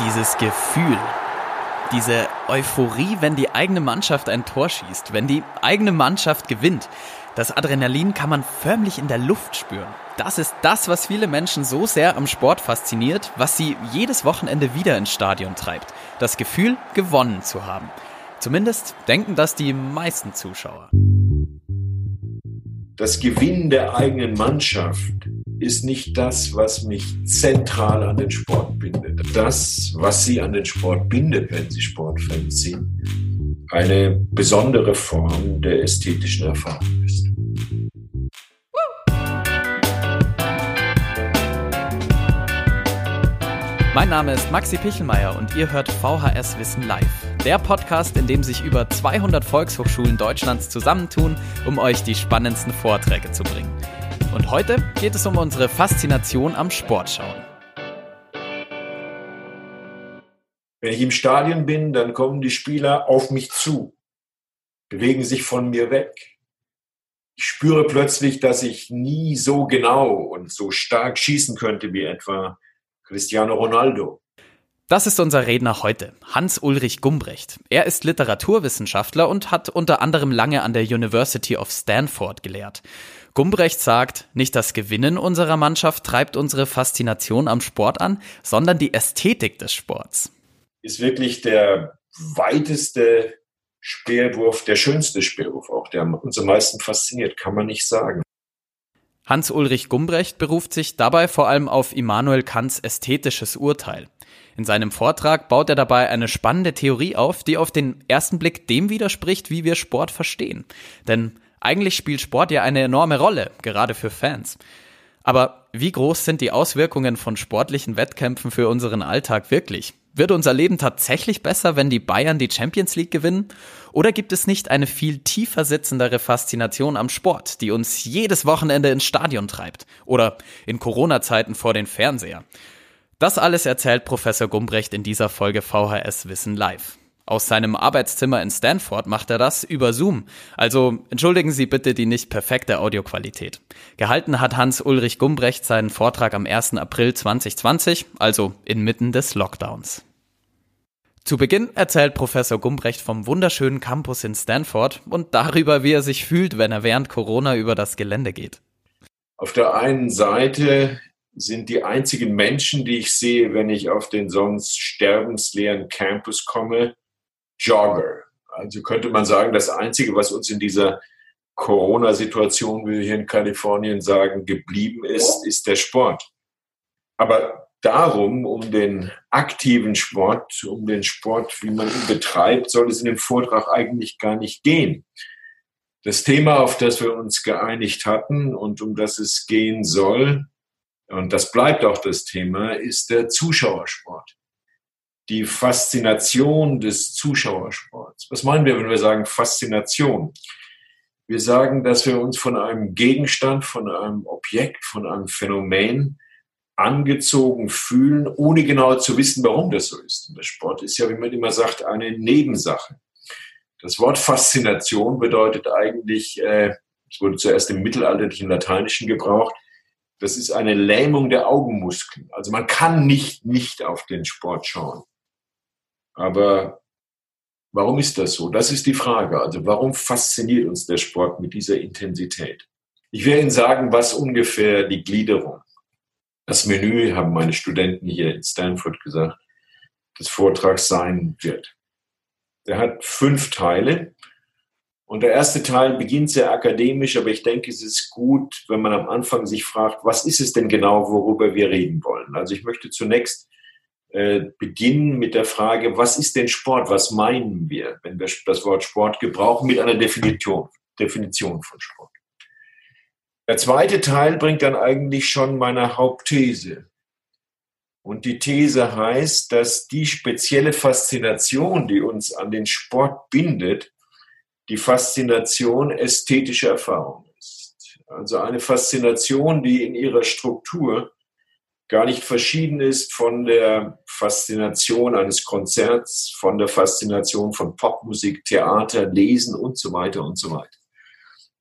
Dieses Gefühl, diese Euphorie, wenn die eigene Mannschaft ein Tor schießt, wenn die eigene Mannschaft gewinnt. Das Adrenalin kann man förmlich in der Luft spüren. Das ist das, was viele Menschen so sehr am Sport fasziniert, was sie jedes Wochenende wieder ins Stadion treibt. Das Gefühl, gewonnen zu haben. Zumindest denken das die meisten Zuschauer. Das Gewinnen der eigenen Mannschaft ist nicht das, was mich zentral an den Sport bindet. Das, was Sie an den Sport bindet, wenn Sie Sportfans sind, eine besondere Form der ästhetischen Erfahrung ist. Mein Name ist Maxi Pichelmeier und ihr hört VHS Wissen Live. Der Podcast, in dem sich über 200 Volkshochschulen Deutschlands zusammentun, um euch die spannendsten Vorträge zu bringen. Und heute geht es um unsere Faszination am Sportschauen. Wenn ich im Stadion bin, dann kommen die Spieler auf mich zu, bewegen sich von mir weg. Ich spüre plötzlich, dass ich nie so genau und so stark schießen könnte wie etwa Cristiano Ronaldo. Das ist unser Redner heute, Hans-Ulrich Gumbrecht. Er ist Literaturwissenschaftler und hat unter anderem lange an der University of Stanford gelehrt. Gumbrecht sagt, nicht das Gewinnen unserer Mannschaft treibt unsere Faszination am Sport an, sondern die Ästhetik des Sports. Ist wirklich der weiteste Speerwurf, der schönste Speerwurf, auch der uns am meisten fasziniert, kann man nicht sagen. Hans-Ulrich Gumbrecht beruft sich dabei vor allem auf Immanuel Kants ästhetisches Urteil. In seinem Vortrag baut er dabei eine spannende Theorie auf, die auf den ersten Blick dem widerspricht, wie wir Sport verstehen. Denn eigentlich spielt Sport ja eine enorme Rolle, gerade für Fans. Aber wie groß sind die Auswirkungen von sportlichen Wettkämpfen für unseren Alltag wirklich? Wird unser Leben tatsächlich besser, wenn die Bayern die Champions League gewinnen? Oder gibt es nicht eine viel tiefer sitzendere Faszination am Sport, die uns jedes Wochenende ins Stadion treibt? Oder in Corona-Zeiten vor den Fernseher? Das alles erzählt Professor Gumbrecht in dieser Folge VHS Wissen Live. Aus seinem Arbeitszimmer in Stanford macht er das über Zoom. Also entschuldigen Sie bitte die nicht perfekte Audioqualität. Gehalten hat Hans-Ulrich Gumbrecht seinen Vortrag am 1. April 2020, also inmitten des Lockdowns. Zu Beginn erzählt Professor Gumbrecht vom wunderschönen Campus in Stanford und darüber, wie er sich fühlt, wenn er während Corona über das Gelände geht. Auf der einen Seite sind die einzigen Menschen, die ich sehe, wenn ich auf den sonst sterbensleeren Campus komme, Jogger. Also könnte man sagen, das Einzige, was uns in dieser Corona-Situation, wie wir hier in Kalifornien sagen, geblieben ist, ist der Sport. Aber darum, um den aktiven Sport, um den Sport, wie man ihn betreibt, soll es in dem Vortrag eigentlich gar nicht gehen. Das Thema, auf das wir uns geeinigt hatten und um das es gehen soll, und das bleibt auch das Thema, ist der Zuschauersport die Faszination des Zuschauersports. Was meinen wir, wenn wir sagen Faszination? Wir sagen, dass wir uns von einem Gegenstand, von einem Objekt, von einem Phänomen angezogen fühlen, ohne genau zu wissen, warum das so ist. Und der Sport ist ja, wie man immer sagt, eine Nebensache. Das Wort Faszination bedeutet eigentlich, äh, es wurde zuerst im mittelalterlichen Lateinischen gebraucht, das ist eine Lähmung der Augenmuskeln. Also man kann nicht nicht auf den Sport schauen. Aber warum ist das so? Das ist die Frage. Also warum fasziniert uns der Sport mit dieser Intensität? Ich werde Ihnen sagen, was ungefähr die Gliederung, das Menü, haben meine Studenten hier in Stanford gesagt, des Vortrags sein wird. Der hat fünf Teile. Und der erste Teil beginnt sehr akademisch, aber ich denke, es ist gut, wenn man am Anfang sich fragt, was ist es denn genau, worüber wir reden wollen? Also ich möchte zunächst äh, beginnen mit der Frage, was ist denn Sport? Was meinen wir, wenn wir das Wort Sport gebrauchen, mit einer Definition, Definition von Sport? Der zweite Teil bringt dann eigentlich schon meine Hauptthese. Und die These heißt, dass die spezielle Faszination, die uns an den Sport bindet, die Faszination ästhetischer Erfahrung ist. Also eine Faszination, die in ihrer Struktur gar nicht verschieden ist von der Faszination eines Konzerts, von der Faszination von Popmusik, Theater, Lesen und so weiter und so weiter.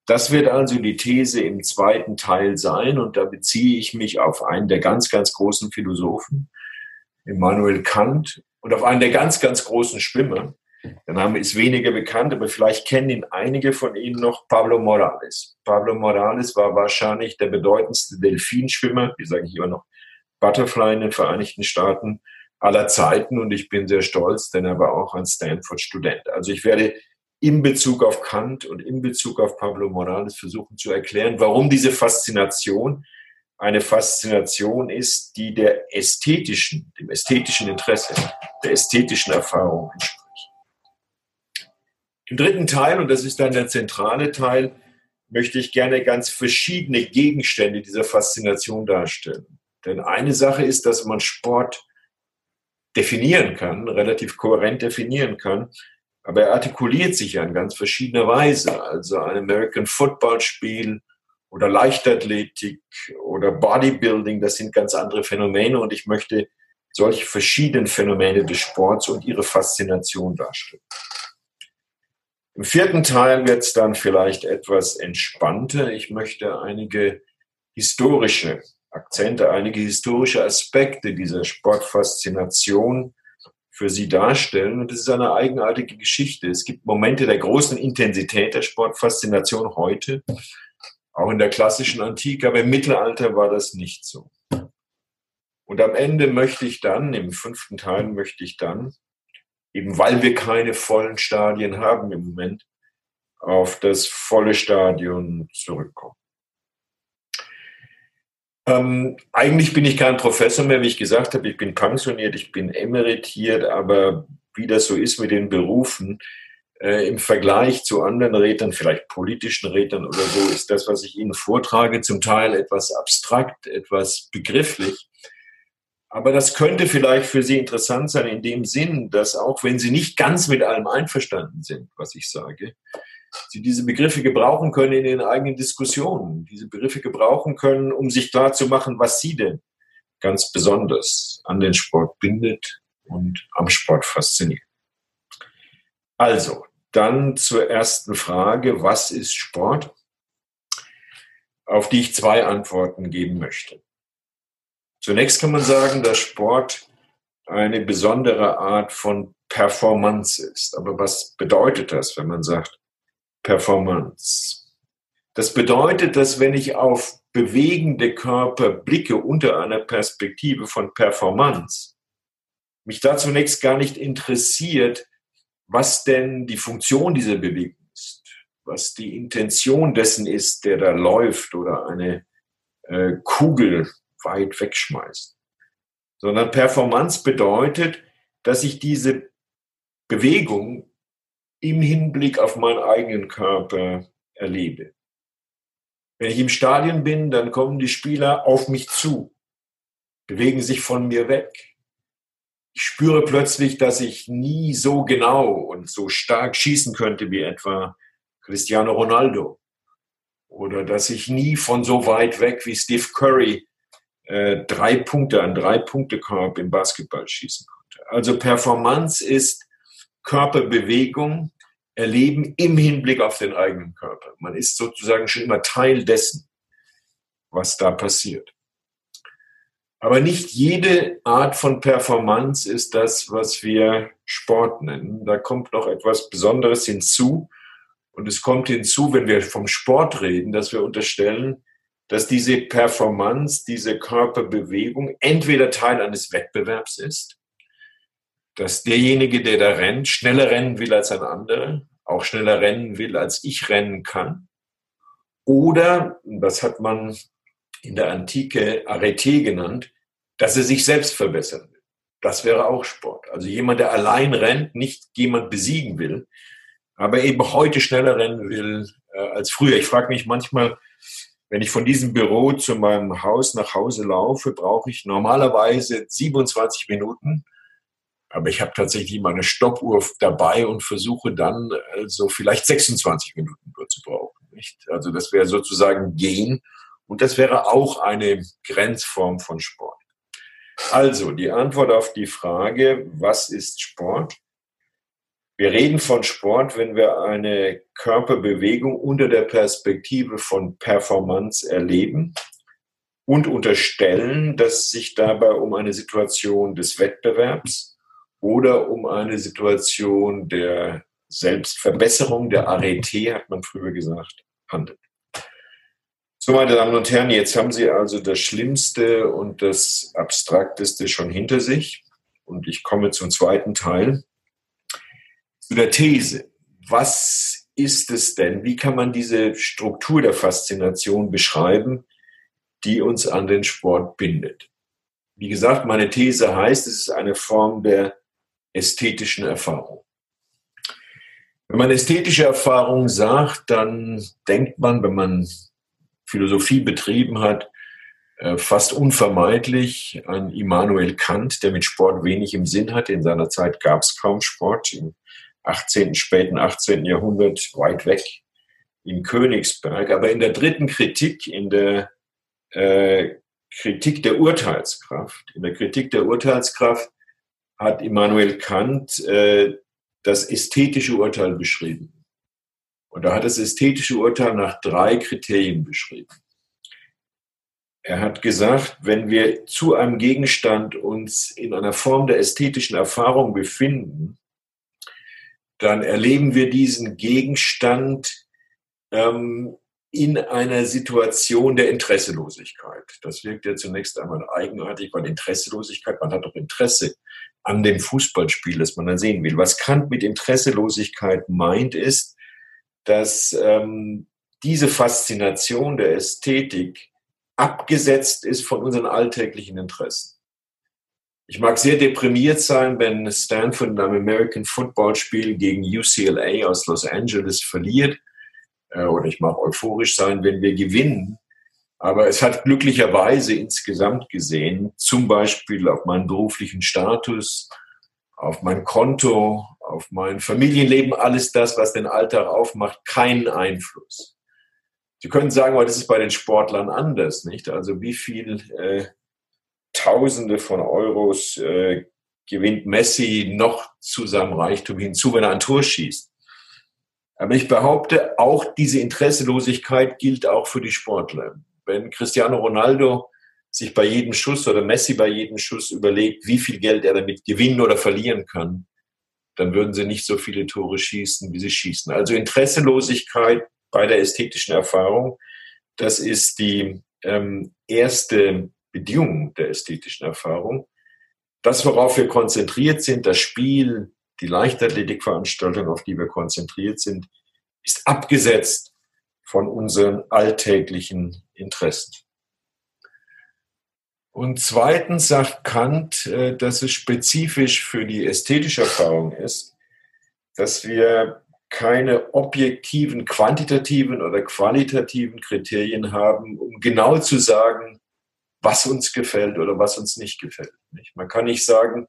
Das wird also die These im zweiten Teil sein und da beziehe ich mich auf einen der ganz, ganz großen Philosophen, Immanuel Kant und auf einen der ganz, ganz großen Schwimmer. Der Name ist weniger bekannt, aber vielleicht kennen ihn einige von Ihnen noch, Pablo Morales. Pablo Morales war wahrscheinlich der bedeutendste Delfinschwimmer, wie sage ich immer noch, Butterfly in den Vereinigten Staaten aller Zeiten und ich bin sehr stolz, denn er war auch ein Stanford-Student. Also ich werde in Bezug auf Kant und in Bezug auf Pablo Morales versuchen zu erklären, warum diese Faszination eine Faszination ist, die der ästhetischen, dem ästhetischen Interesse, der ästhetischen Erfahrung entspricht. Im dritten Teil, und das ist dann der zentrale Teil, möchte ich gerne ganz verschiedene Gegenstände dieser Faszination darstellen. Denn eine Sache ist, dass man Sport definieren kann, relativ kohärent definieren kann, aber er artikuliert sich ja in ganz verschiedener Weise. Also ein American Football Spiel oder Leichtathletik oder Bodybuilding, das sind ganz andere Phänomene und ich möchte solche verschiedenen Phänomene des Sports und ihre Faszination darstellen. Im vierten Teil wird es dann vielleicht etwas entspannter. Ich möchte einige historische Akzente, einige historische Aspekte dieser Sportfaszination für Sie darstellen. Und das ist eine eigenartige Geschichte. Es gibt Momente der großen Intensität der Sportfaszination heute, auch in der klassischen Antike, aber im Mittelalter war das nicht so. Und am Ende möchte ich dann, im fünften Teil möchte ich dann eben weil wir keine vollen Stadien haben im Moment, auf das volle Stadion zurückkommen. Ähm, eigentlich bin ich kein Professor mehr, wie ich gesagt habe. Ich bin pensioniert, ich bin emeritiert, aber wie das so ist mit den Berufen, äh, im Vergleich zu anderen Rätern, vielleicht politischen Rätern oder so, ist das, was ich Ihnen vortrage, zum Teil etwas abstrakt, etwas begrifflich. Aber das könnte vielleicht für Sie interessant sein in dem Sinn, dass auch wenn Sie nicht ganz mit allem einverstanden sind, was ich sage, Sie diese Begriffe gebrauchen können in Ihren eigenen Diskussionen, diese Begriffe gebrauchen können, um sich klarzumachen, was Sie denn ganz besonders an den Sport bindet und am Sport fasziniert. Also, dann zur ersten Frage, was ist Sport? Auf die ich zwei Antworten geben möchte. Zunächst kann man sagen, dass Sport eine besondere Art von Performance ist. Aber was bedeutet das, wenn man sagt Performance? Das bedeutet, dass wenn ich auf bewegende Körper blicke unter einer Perspektive von Performance, mich da zunächst gar nicht interessiert, was denn die Funktion dieser Bewegung ist, was die Intention dessen ist, der da läuft oder eine äh, Kugel weit wegschmeißt. Sondern Performance bedeutet, dass ich diese Bewegung im Hinblick auf meinen eigenen Körper erlebe. Wenn ich im Stadion bin, dann kommen die Spieler auf mich zu, bewegen sich von mir weg. Ich spüre plötzlich, dass ich nie so genau und so stark schießen könnte wie etwa Cristiano Ronaldo. Oder dass ich nie von so weit weg wie Steve Curry äh, drei Punkte an drei Punkte Korb im Basketball schießen konnte. Also Performance ist Körperbewegung, Erleben im Hinblick auf den eigenen Körper. Man ist sozusagen schon immer Teil dessen, was da passiert. Aber nicht jede Art von Performance ist das, was wir Sport nennen. Da kommt noch etwas Besonderes hinzu. Und es kommt hinzu, wenn wir vom Sport reden, dass wir unterstellen, dass diese Performance, diese Körperbewegung entweder Teil eines Wettbewerbs ist, dass derjenige, der da rennt, schneller rennen will als ein anderer, auch schneller rennen will, als ich rennen kann. Oder, das hat man in der Antike Arete genannt, dass er sich selbst verbessern will. Das wäre auch Sport. Also jemand, der allein rennt, nicht jemand besiegen will, aber eben heute schneller rennen will äh, als früher. Ich frage mich manchmal, wenn ich von diesem Büro zu meinem Haus nach Hause laufe, brauche ich normalerweise 27 Minuten. Aber ich habe tatsächlich meine Stoppuhr dabei und versuche dann also vielleicht 26 Minuten nur zu brauchen. Nicht? Also das wäre sozusagen gehen und das wäre auch eine Grenzform von Sport. Also die Antwort auf die Frage, was ist Sport? Wir reden von Sport, wenn wir eine Körperbewegung unter der Perspektive von Performance erleben. und unterstellen, dass sich dabei um eine Situation des Wettbewerbs oder um eine Situation der Selbstverbesserung, der Arete, hat man früher gesagt, handelt. So, meine Damen und Herren, jetzt haben Sie also das Schlimmste und das Abstrakteste schon hinter sich. Und ich komme zum zweiten Teil, zu der These. Was ist es denn? Wie kann man diese Struktur der Faszination beschreiben, die uns an den Sport bindet? Wie gesagt, meine These heißt, es ist eine Form der ästhetischen Erfahrung. Wenn man ästhetische Erfahrung sagt, dann denkt man, wenn man Philosophie betrieben hat, äh, fast unvermeidlich an Immanuel Kant, der mit Sport wenig im Sinn hatte. In seiner Zeit gab es kaum Sport. Im 18., späten 18. Jahrhundert weit weg in Königsberg. Aber in der dritten Kritik, in der äh, Kritik der Urteilskraft, in der Kritik der Urteilskraft hat Immanuel Kant äh, das ästhetische Urteil beschrieben. Und er hat das ästhetische Urteil nach drei Kriterien beschrieben. Er hat gesagt, wenn wir zu einem Gegenstand uns in einer Form der ästhetischen Erfahrung befinden, dann erleben wir diesen Gegenstand ähm, in einer Situation der Interesselosigkeit. Das wirkt ja zunächst einmal eigenartig, weil Interesselosigkeit, man hat doch Interesse an dem Fußballspiel, das man dann sehen will. Was Kant mit Interesselosigkeit meint, ist, dass ähm, diese Faszination der Ästhetik abgesetzt ist von unseren alltäglichen Interessen. Ich mag sehr deprimiert sein, wenn Stanford in einem American Football Spiel gegen UCLA aus Los Angeles verliert. Äh, oder ich mag euphorisch sein, wenn wir gewinnen. Aber es hat glücklicherweise insgesamt gesehen, zum Beispiel auf meinen beruflichen Status, auf mein Konto, auf mein Familienleben, alles das, was den Alltag aufmacht, keinen Einfluss. Sie können sagen, aber das ist bei den Sportlern anders, nicht? Also wie viel äh, Tausende von Euros äh, gewinnt Messi noch zu seinem Reichtum hinzu, wenn er ein Tor schießt? Aber ich behaupte, auch diese Interesselosigkeit gilt auch für die Sportler. Wenn Cristiano Ronaldo sich bei jedem Schuss oder Messi bei jedem Schuss überlegt, wie viel Geld er damit gewinnen oder verlieren kann, dann würden sie nicht so viele Tore schießen, wie sie schießen. Also Interesselosigkeit bei der ästhetischen Erfahrung, das ist die ähm, erste Bedingung der ästhetischen Erfahrung. Das, worauf wir konzentriert sind, das Spiel, die Leichtathletikveranstaltung, auf die wir konzentriert sind, ist abgesetzt von unseren alltäglichen Interessen. Und zweitens sagt Kant, äh, dass es spezifisch für die ästhetische Erfahrung ist, dass wir keine objektiven, quantitativen oder qualitativen Kriterien haben, um genau zu sagen, was uns gefällt oder was uns nicht gefällt. Man kann nicht sagen,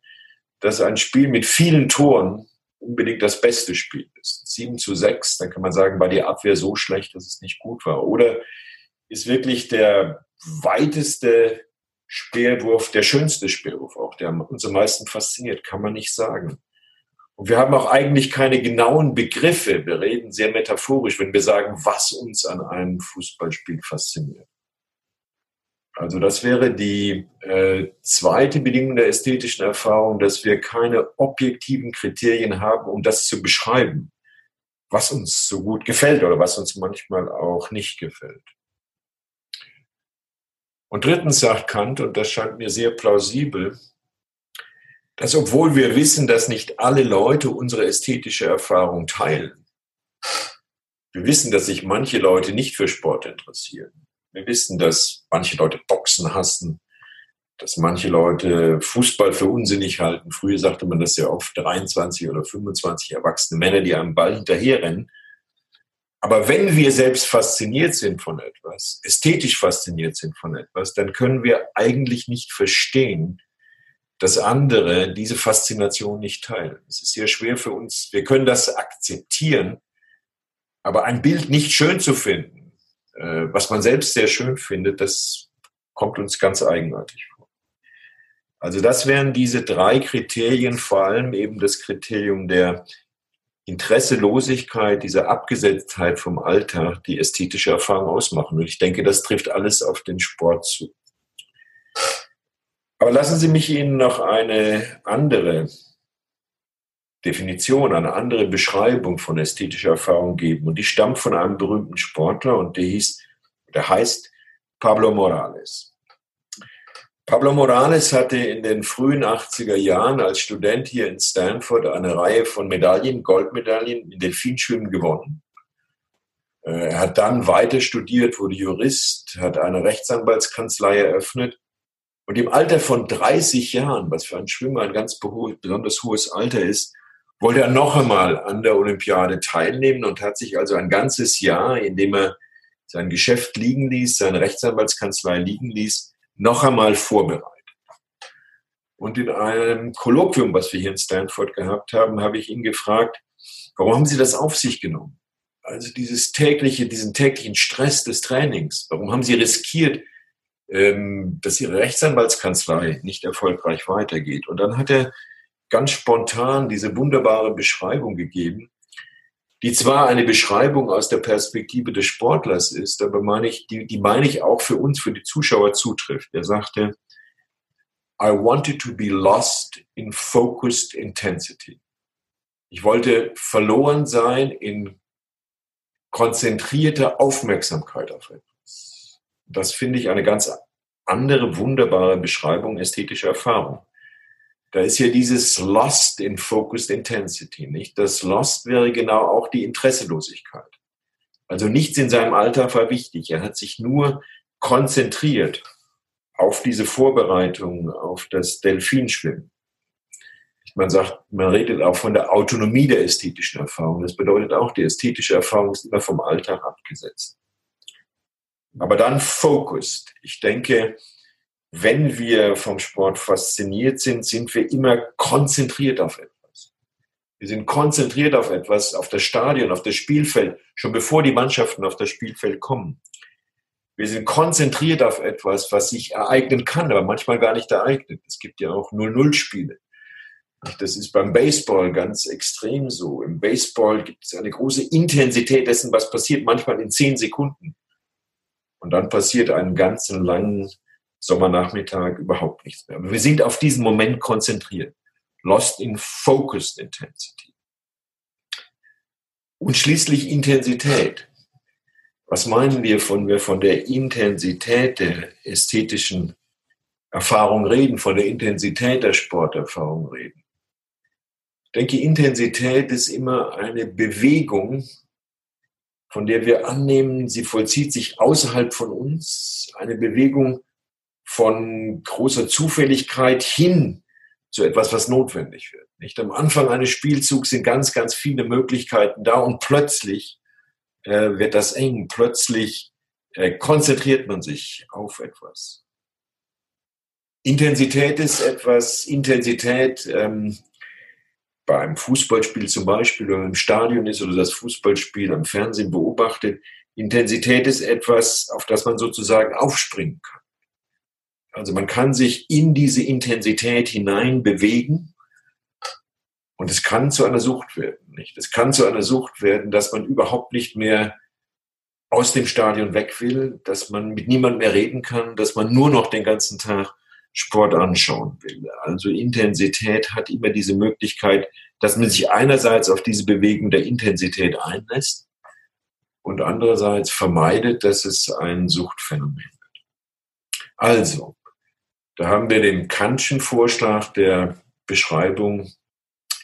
dass ein Spiel mit vielen Toren unbedingt das beste Spiel ist. 7 zu 6, dann kann man sagen, war die Abwehr so schlecht, dass es nicht gut war. Oder ist wirklich der weiteste Speerwurf der schönste Speerwurf auch, der uns am meisten fasziniert, kann man nicht sagen. Und wir haben auch eigentlich keine genauen Begriffe. Wir reden sehr metaphorisch, wenn wir sagen, was uns an einem Fußballspiel fasziniert. Also das wäre die äh, zweite Bedingung der ästhetischen Erfahrung, dass wir keine objektiven Kriterien haben, um das zu beschreiben, was uns so gut gefällt oder was uns manchmal auch nicht gefällt. Und drittens sagt Kant, und das scheint mir sehr plausibel, dass obwohl wir wissen, dass nicht alle Leute unsere ästhetische Erfahrung teilen, wir wissen, dass sich manche Leute nicht für Sport interessieren. Wir wissen, dass manche Leute Boxen hassen, dass manche Leute Fußball für unsinnig halten. Früher sagte man das ja oft, 23 oder 25 erwachsene Männer, die am Ball hinterherrennen. Aber wenn wir selbst fasziniert sind von etwas, ästhetisch fasziniert sind von etwas, dann können wir eigentlich nicht verstehen, dass andere diese Faszination nicht teilen. Es ist sehr schwer für uns. Wir können das akzeptieren, aber ein Bild nicht schön zu finden, äh, was man selbst sehr schön findet, das kommt uns ganz eigenartig vor. Also das wären diese drei Kriterien, vor allem eben das Kriterium der Interesselosigkeit, diese Abgesetztheit vom Alltag die ästhetische Erfahrung ausmachen. Und ich denke, das trifft alles auf den Sport zu. Aber lassen Sie mich Ihnen noch eine andere Definition, eine andere Beschreibung von ästhetischer Erfahrung geben. Und die stammt von einem berühmten Sportler und der hieß, der heißt Pablo Morales. Pablo Morales hatte in den frühen 80er Jahren als Student hier in Stanford eine Reihe von Medaillen, Goldmedaillen in Delfinschwimmen gewonnen. Äh, er hat dann weiter studiert, wurde Jurist, hat eine Rechtsanwaltskanzlei eröffnet und im Alter von 30 Jahren, was für einen Schwimmer ein ganz besonders hohes Alter ist, wollte er noch einmal an der Olympiade teilnehmen und hat sich also ein ganzes Jahr, in dem er sein Geschäft liegen ließ, seine Rechtsanwaltskanzlei liegen ließ, noch einmal vorbereitet. Und in einem Kolloquium, was wir hier in Stanford gehabt haben, habe ich ihn gefragt, warum haben Sie das auf sich genommen? Also dieses tägliche, diesen täglichen Stress des Trainings. Warum haben Sie riskiert, ähm, dass Ihre Rechtsanwaltskanzlei nicht erfolgreich weitergeht? Und dann hat er ganz spontan diese wunderbare Beschreibung gegeben, die zwar eine Beschreibung aus der Perspektive des Sportlers ist, aber meine ich, die, die meine ich auch für uns, für die Zuschauer zutrifft. Er sagte, I wanted to be lost in focused intensity. Ich wollte verloren sein in konzentrierter Aufmerksamkeit auf etwas. Das finde ich eine ganz andere, wunderbare Beschreibung ästhetischer Erfahrung. Da ist ja dieses Lost in Focused Intensity, nicht? Das Lost wäre genau auch die Interesselosigkeit. Also nichts in seinem Alltag war wichtig. Er hat sich nur konzentriert auf diese Vorbereitung, auf das Delfinschwimmen. Man sagt, man redet auch von der Autonomie der ästhetischen Erfahrung. Das bedeutet auch, die ästhetische Erfahrung ist immer vom Alltag abgesetzt. Aber dann focused. Ich denke, wenn wir vom Sport fasziniert sind, sind wir immer konzentriert auf etwas. Wir sind konzentriert auf etwas, auf das Stadion, auf das Spielfeld, schon bevor die Mannschaften auf das Spielfeld kommen. Wir sind konzentriert auf etwas, was sich ereignen kann, aber manchmal gar nicht ereignet. Es gibt ja auch 0-0-Spiele. Das ist beim Baseball ganz extrem so. Im Baseball gibt es eine große Intensität dessen, was passiert, manchmal in zehn Sekunden. Und dann passiert einen ganzen langen Sommernachmittag überhaupt nichts mehr. Aber wir sind auf diesen Moment konzentriert. Lost in focused intensity. Und schließlich Intensität. Was meinen wir, von wir von der Intensität der ästhetischen Erfahrung reden, von der Intensität der Sporterfahrung reden? Ich denke, Intensität ist immer eine Bewegung, von der wir annehmen, sie vollzieht sich außerhalb von uns, eine Bewegung, von großer Zufälligkeit hin zu etwas, was notwendig wird. Nicht am Anfang eines Spielzugs sind ganz, ganz viele Möglichkeiten da und plötzlich äh, wird das eng. Plötzlich äh, konzentriert man sich auf etwas. Intensität ist etwas, Intensität ähm, beim Fußballspiel zum Beispiel oder im Stadion ist oder das Fußballspiel am Fernsehen beobachtet. Intensität ist etwas, auf das man sozusagen aufspringen kann. Also man kann sich in diese Intensität hinein bewegen und es kann zu einer Sucht werden. Nicht? Es kann zu einer Sucht werden, dass man überhaupt nicht mehr aus dem Stadion weg will, dass man mit niemandem mehr reden kann, dass man nur noch den ganzen Tag Sport anschauen will. Also Intensität hat immer diese Möglichkeit, dass man sich einerseits auf diese Bewegung der Intensität einlässt und andererseits vermeidet, dass es ein Suchtphänomen wird. Also, da haben wir den Kantschen Vorschlag der Beschreibung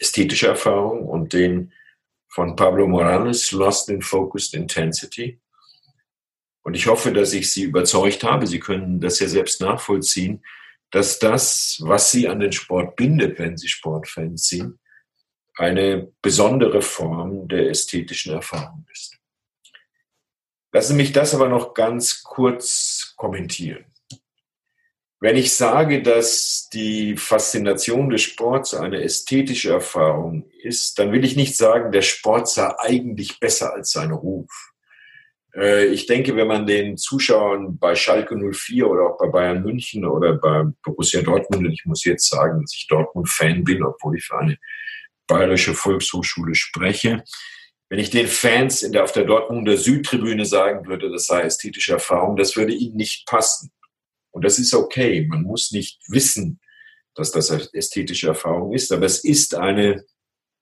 ästhetischer Erfahrung und den von Pablo Morales, Lost in Focused Intensity. Und ich hoffe, dass ich Sie überzeugt habe. Sie können das ja selbst nachvollziehen, dass das, was Sie an den Sport bindet, wenn Sie Sportfans sind, eine besondere Form der ästhetischen Erfahrung ist. Lassen Sie mich das aber noch ganz kurz kommentieren. Wenn ich sage, dass die Faszination des Sports eine ästhetische Erfahrung ist, dann will ich nicht sagen, der Sport sei eigentlich besser als sein Ruf. Äh, ich denke, wenn man den Zuschauern bei Schalke 04 oder auch bei Bayern München oder bei Borussia Dortmund, und ich muss jetzt sagen, dass ich Dortmund-Fan bin, obwohl ich für eine bayerische Volkshochschule spreche, wenn ich den Fans in der, auf der Dortmunder Südtribüne sagen würde, das sei ästhetische Erfahrung, das würde ihnen nicht passen. Und das ist okay. Man muss nicht wissen, dass das ästhetische Erfahrung ist, aber es ist eine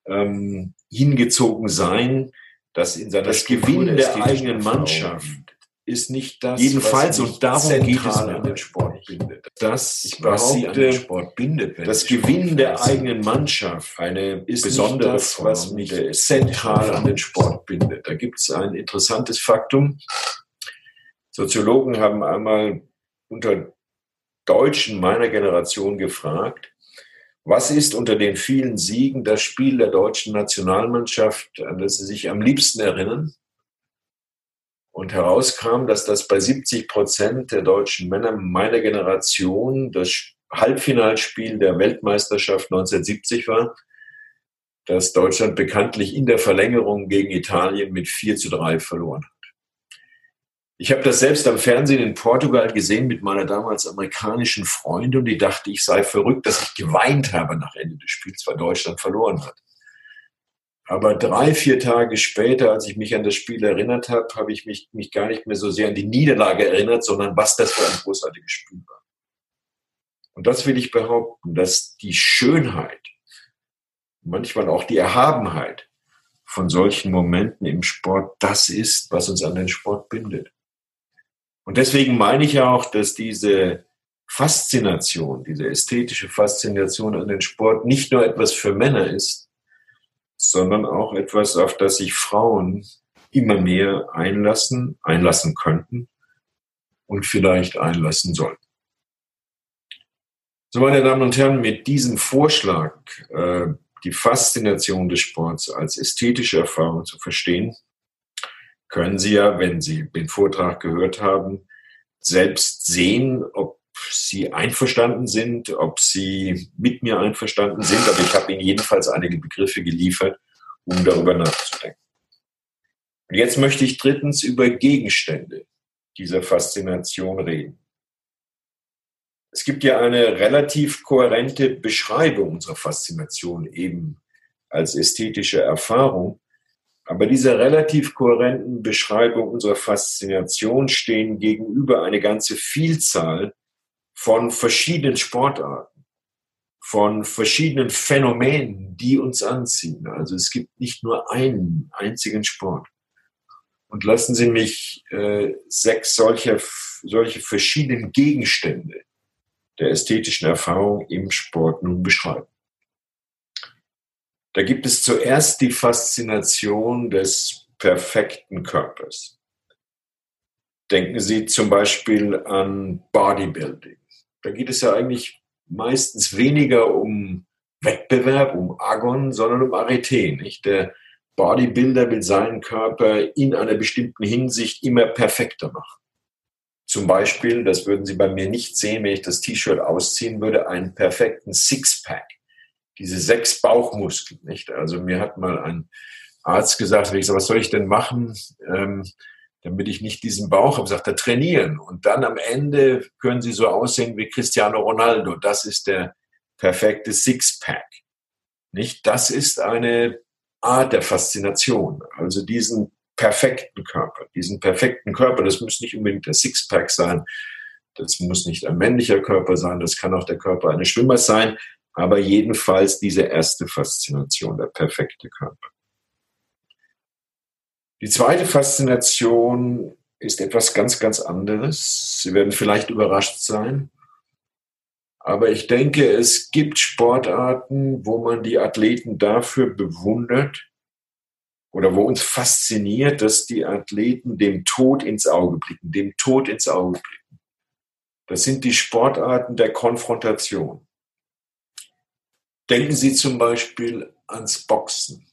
ähm, hingezogen sein, das in seiner das Gewinn der eigenen Mannschaft ist nicht das, jedenfalls und darum geht es an den Sport bindet. Das, ich was sie an den Sport bindet, das Gewinn der eigenen Mannschaft eine ist besondere das, Form, was mich zentral an den Sport bindet. Da gibt es ein interessantes Faktum. Soziologen haben einmal unter Deutschen meiner Generation gefragt, was ist unter den vielen Siegen das Spiel der deutschen Nationalmannschaft, an das Sie sich am liebsten erinnern? Und herauskam, dass das bei 70 Prozent der deutschen Männer meiner Generation das Halbfinalspiel der Weltmeisterschaft 1970 war, dass Deutschland bekanntlich in der Verlängerung gegen Italien mit 4 zu 3 verloren hat. Ich habe das selbst am Fernsehen in Portugal gesehen mit meiner damals amerikanischen Freundin und die dachte, ich sei verrückt, dass ich geweint habe nach Ende des Spiels, weil Deutschland verloren hat. Aber drei, vier Tage später, als ich mich an das Spiel erinnert habe, habe ich mich, mich gar nicht mehr so sehr an die Niederlage erinnert, sondern was das für ein großartiges Spiel war. Und das will ich behaupten, dass die Schönheit, manchmal auch die Erhabenheit von solchen Momenten im Sport das ist, was uns an den Sport bindet. Und deswegen meine ich auch, dass diese Faszination, diese ästhetische Faszination an den Sport nicht nur etwas für Männer ist, sondern auch etwas, auf das sich Frauen immer mehr einlassen, einlassen könnten und vielleicht einlassen sollten. So, meine Damen und Herren, mit diesem Vorschlag, äh, die Faszination des Sports als ästhetische Erfahrung zu verstehen, können Sie ja, wenn Sie den Vortrag gehört haben, selbst sehen, ob Sie einverstanden sind, ob Sie mit mir einverstanden sind. Aber ich habe Ihnen jedenfalls einige Begriffe geliefert, um darüber nachzudenken. Und jetzt möchte ich drittens über Gegenstände dieser Faszination reden. Es gibt ja eine relativ kohärente Beschreibung unserer Faszination eben als ästhetische Erfahrung. Aber dieser relativ kohärenten Beschreibung unserer Faszination stehen gegenüber eine ganze Vielzahl von verschiedenen Sportarten, von verschiedenen Phänomenen, die uns anziehen. Also es gibt nicht nur einen einzigen Sport. Und lassen Sie mich äh, sechs solcher, solche verschiedenen Gegenstände der ästhetischen Erfahrung im Sport nun beschreiben. Da gibt es zuerst die Faszination des perfekten Körpers. Denken Sie zum Beispiel an Bodybuilding. Da geht es ja eigentlich meistens weniger um Wettbewerb, um Agon, sondern um Arete. Nicht? Der Bodybuilder will seinen Körper in einer bestimmten Hinsicht immer perfekter machen. Zum Beispiel, das würden Sie bei mir nicht sehen, wenn ich das T-Shirt ausziehen würde, einen perfekten Sixpack diese sechs Bauchmuskeln, nicht? Also mir hat mal ein Arzt gesagt, ich sage, was soll ich denn machen, ähm, damit ich nicht diesen Bauch habe? Sagt er, trainieren. Und dann am Ende können Sie so aussehen wie Cristiano Ronaldo. Das ist der perfekte Sixpack. Nicht? Das ist eine Art der Faszination. Also diesen perfekten Körper, diesen perfekten Körper, das muss nicht unbedingt der Sixpack sein, das muss nicht ein männlicher Körper sein, das kann auch der Körper eines Schwimmers sein, aber jedenfalls diese erste Faszination, der perfekte Körper. Die zweite Faszination ist etwas ganz, ganz anderes. Sie werden vielleicht überrascht sein. Aber ich denke, es gibt Sportarten, wo man die Athleten dafür bewundert oder wo uns fasziniert, dass die Athleten dem Tod ins Auge blicken, dem Tod ins Auge blicken. Das sind die Sportarten der Konfrontation. Denken Sie zum Beispiel ans Boxen.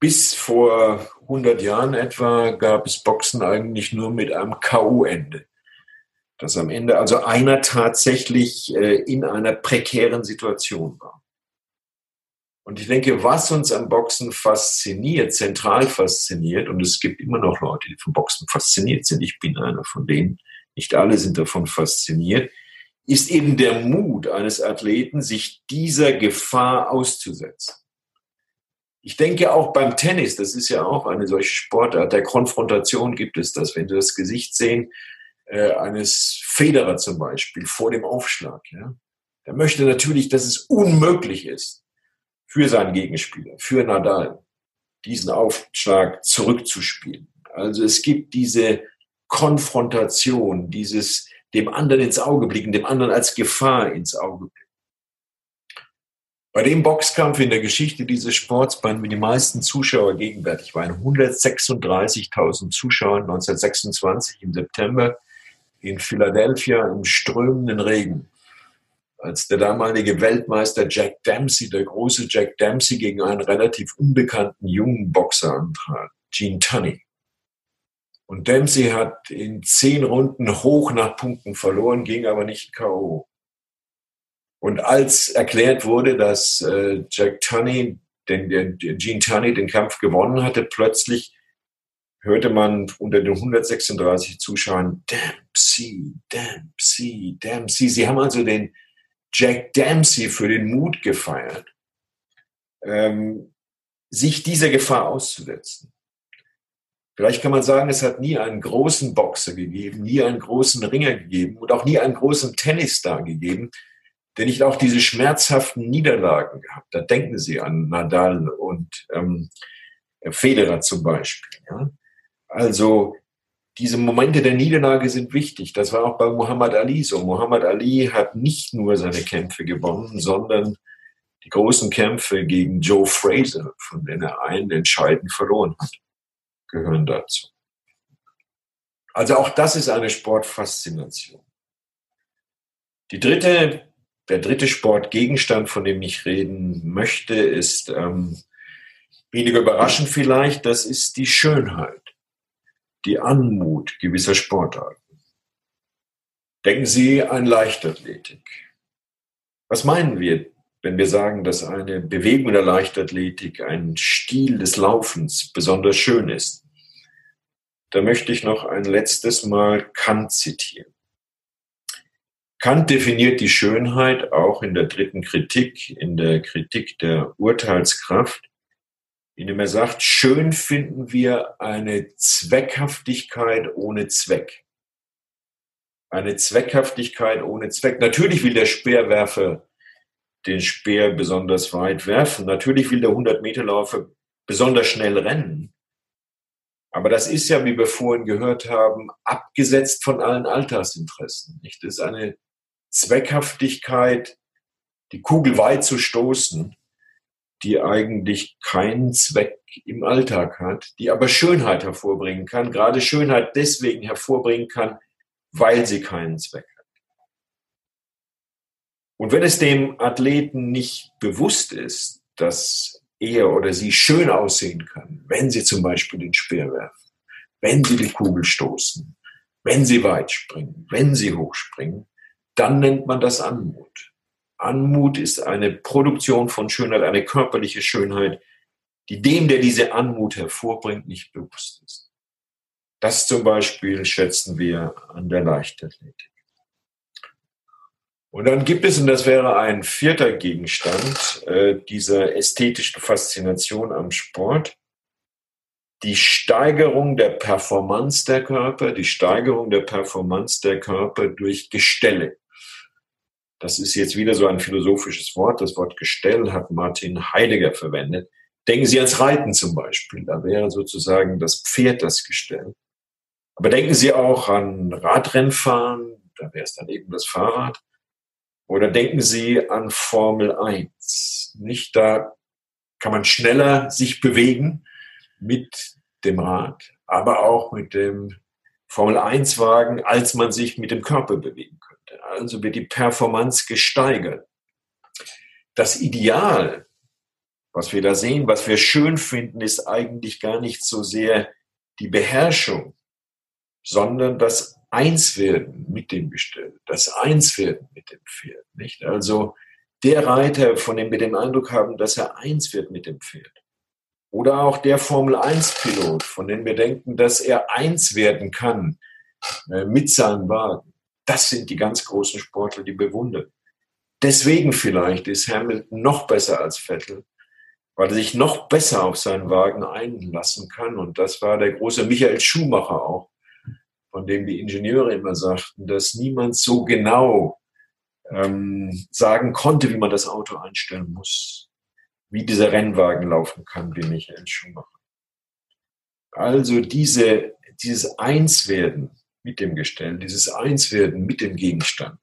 Bis vor 100 Jahren etwa gab es Boxen eigentlich nur mit einem K.O.-Ende. Dass am Ende also einer tatsächlich äh, in einer prekären Situation war. Und ich denke, was uns am Boxen fasziniert, zentral fasziniert, und es gibt immer noch Leute, die vom Boxen fasziniert sind, ich bin einer von denen, nicht alle sind davon fasziniert, ist eben der Mut eines Athleten, sich dieser Gefahr auszusetzen. Ich denke auch beim Tennis, das ist ja auch eine solche Sportart, der Konfrontation gibt es das. Wenn Sie das Gesicht sehen äh, eines Federer zum Beispiel vor dem Aufschlag. Ja? Der möchte natürlich, dass es unmöglich ist für seinen Gegenspieler, für Nadal, diesen Aufschlag zurückzuspielen. Also es gibt diese Konfrontation, dieses dem anderen ins Auge blicken, dem anderen als Gefahr ins Auge blicken. Bei dem Boxkampf in der Geschichte dieses Sports waren die meisten Zuschauer gegenwärtig waren 136.000 Zuschauer 1926 im September in Philadelphia im strömenden Regen, als der damalige Weltmeister Jack Dempsey, der große Jack Dempsey, gegen einen relativ unbekannten jungen Boxer antrat, Gene Tunney. Und Dempsey hat in zehn Runden hoch nach Punkten verloren, ging aber nicht K.O. Und als erklärt wurde, dass äh, Jack Tunney, den, der, Gene Tunney den Kampf gewonnen hatte, plötzlich hörte man unter den 136 Zuschauern Dempsey, Dempsey, Dempsey. Sie haben also den Jack Dempsey für den Mut gefeiert, ähm, sich dieser Gefahr auszusetzen. Vielleicht kann man sagen, es hat nie einen großen Boxer gegeben, nie einen großen Ringer gegeben und auch nie einen großen Tennisstar gegeben, der nicht auch diese schmerzhaften Niederlagen gehabt hat. Denken Sie an Nadal und ähm, Federer zum Beispiel. Ja? Also diese Momente der Niederlage sind wichtig. Das war auch bei Muhammad Ali so. Muhammad Ali hat nicht nur seine Kämpfe gewonnen, sondern die großen Kämpfe gegen Joe Fraser, von denen er einen entscheidend verloren hat, gehören dazu. Also auch das ist eine Sportfaszination. Die dritte, der dritte Sportgegenstand, von dem ich reden möchte, ist ähm, weniger überraschend vielleicht, das ist die Schönheit die Anmut gewisser Sportarten. Denken Sie an Leichtathletik. Was meinen wir, wenn wir sagen, dass eine Bewegung der Leichtathletik, ein Stil des Laufens besonders schön ist? Da möchte ich noch ein letztes Mal Kant zitieren. Kant definiert die Schönheit auch in der dritten Kritik, in der Kritik der Urteilskraft, indem er sagt, schön finden wir eine Zweckhaftigkeit ohne Zweck. Eine Zweckhaftigkeit ohne Zweck. Natürlich will der Speerwerfer den Speer besonders weit werfen. Natürlich will der 100-Meter-Läufer besonders schnell rennen. Aber das ist ja, wie wir vorhin gehört haben, abgesetzt von allen Alltagsinteressen. Nicht? Das ist eine Zweckhaftigkeit, die Kugel weit zu stoßen, die eigentlich keinen Zweck im Alltag hat, die aber Schönheit hervorbringen kann, gerade Schönheit deswegen hervorbringen kann, weil sie keinen Zweck hat. Und wenn es dem Athleten nicht bewusst ist, dass er oder sie schön aussehen kann, wenn sie zum Beispiel den Speer werfen, wenn sie die Kugel stoßen, wenn sie weit springen, wenn sie hochspringen, dann nennt man das Anmut. Anmut ist eine Produktion von Schönheit, eine körperliche Schönheit, die dem, der diese Anmut hervorbringt, nicht bewusst ist. Das zum Beispiel schätzen wir an der Leichtathletik. Und dann gibt es, und das wäre ein vierter Gegenstand äh, dieser ästhetischen Faszination am Sport, die Steigerung der Performance der Körper, die Steigerung der Performance der Körper durch Gestelle. Das ist jetzt wieder so ein philosophisches Wort. Das Wort Gestell hat Martin Heidegger verwendet. Denken Sie ans Reiten zum Beispiel. Da wäre sozusagen das Pferd das Gestell. Aber denken Sie auch an Radrennfahren. Da wäre es dann eben das Fahrrad. Oder denken Sie an Formel 1. Nicht da kann man schneller sich bewegen mit dem Rad, aber auch mit dem Formel 1 Wagen, als man sich mit dem Körper bewegen könnte also wird die Performance gesteigert. Das Ideal, was wir da sehen, was wir schön finden, ist eigentlich gar nicht so sehr die Beherrschung, sondern das Einswerden mit dem Gestell, das Einswerden mit dem Pferd. Nicht? Also der Reiter, von dem wir den Eindruck haben, dass er eins wird mit dem Pferd. Oder auch der Formel-1-Pilot, von dem wir denken, dass er eins werden kann äh, mit seinem Wagen. Das sind die ganz großen Sportler, die bewundern. Deswegen vielleicht ist Hamilton noch besser als Vettel, weil er sich noch besser auf seinen Wagen einlassen kann. Und das war der große Michael Schumacher auch, von dem die Ingenieure immer sagten, dass niemand so genau ähm, sagen konnte, wie man das Auto einstellen muss, wie dieser Rennwagen laufen kann, wie Michael Schumacher. Also diese, dieses Einswerden mit dem Gestell, dieses Einswerden mit dem Gegenstand,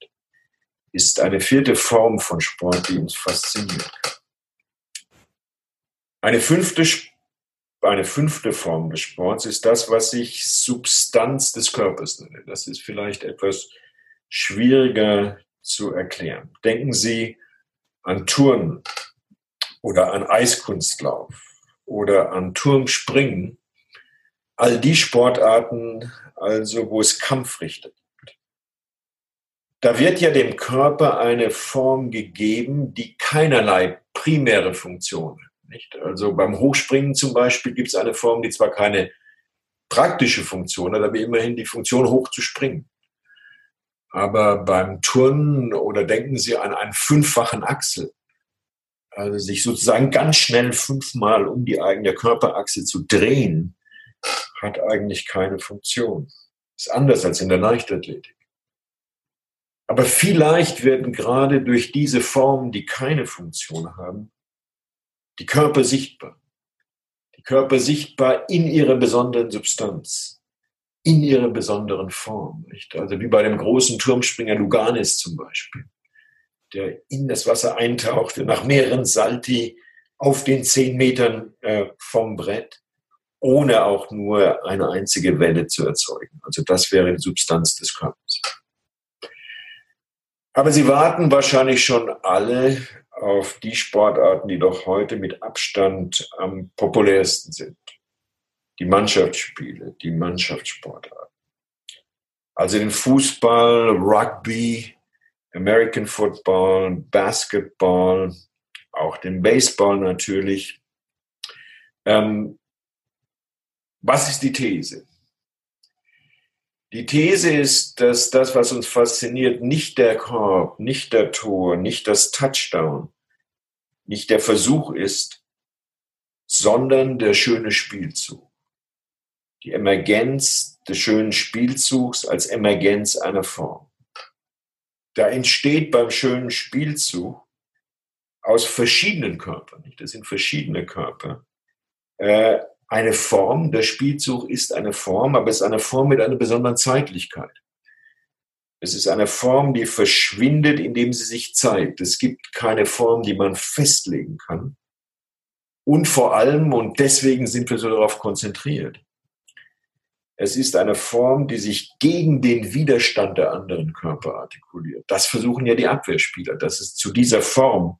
ist eine vierte Form von Sport, die uns faszinieren kann. Eine fünfte, eine fünfte Form des Sports ist das, was ich Substanz des Körpers nenne. Das ist vielleicht etwas schwieriger zu erklären. Denken Sie an Turnen oder an Eiskunstlauf oder an Turmspringen. All die Sportarten, also wo es Kampfrichter gibt. Da wird ja dem Körper eine Form gegeben, die keinerlei primäre Funktion hat. Nicht? Also beim Hochspringen zum Beispiel gibt es eine Form, die zwar keine praktische Funktion hat, aber immerhin die Funktion hoch zu springen. Aber beim Turnen oder denken Sie an einen fünffachen Axel, also sich sozusagen ganz schnell fünfmal um die eigene Körperachse zu drehen, hat eigentlich keine Funktion. Ist anders als in der Leichtathletik. Aber vielleicht werden gerade durch diese Formen, die keine Funktion haben, die Körper sichtbar. Die Körper sichtbar in ihrer besonderen Substanz in ihrer besonderen Form. Nicht? Also wie bei dem großen Turmspringer Luganis zum Beispiel, der in das Wasser eintauchte, nach mehreren Salti auf den zehn Metern äh, vom Brett, ohne auch nur eine einzige Welle zu erzeugen. Also das wäre die Substanz des Körpers. Aber Sie warten wahrscheinlich schon alle auf die Sportarten, die doch heute mit Abstand am populärsten sind die Mannschaftsspiele, die Mannschaftssportarten. Also den Fußball, Rugby, American Football, Basketball, auch den Baseball natürlich. Ähm, was ist die These? Die These ist, dass das, was uns fasziniert, nicht der Korb, nicht der Tor, nicht das Touchdown, nicht der Versuch ist, sondern der schöne Spielzug die Emergenz des schönen Spielzugs als Emergenz einer Form. Da entsteht beim schönen Spielzug aus verschiedenen Körpern, nicht? das sind verschiedene Körper, äh, eine Form. Der Spielzug ist eine Form, aber es ist eine Form mit einer besonderen Zeitlichkeit. Es ist eine Form, die verschwindet, indem sie sich zeigt. Es gibt keine Form, die man festlegen kann. Und vor allem, und deswegen sind wir so darauf konzentriert, es ist eine Form, die sich gegen den Widerstand der anderen Körper artikuliert. Das versuchen ja die Abwehrspieler, dass es zu dieser Form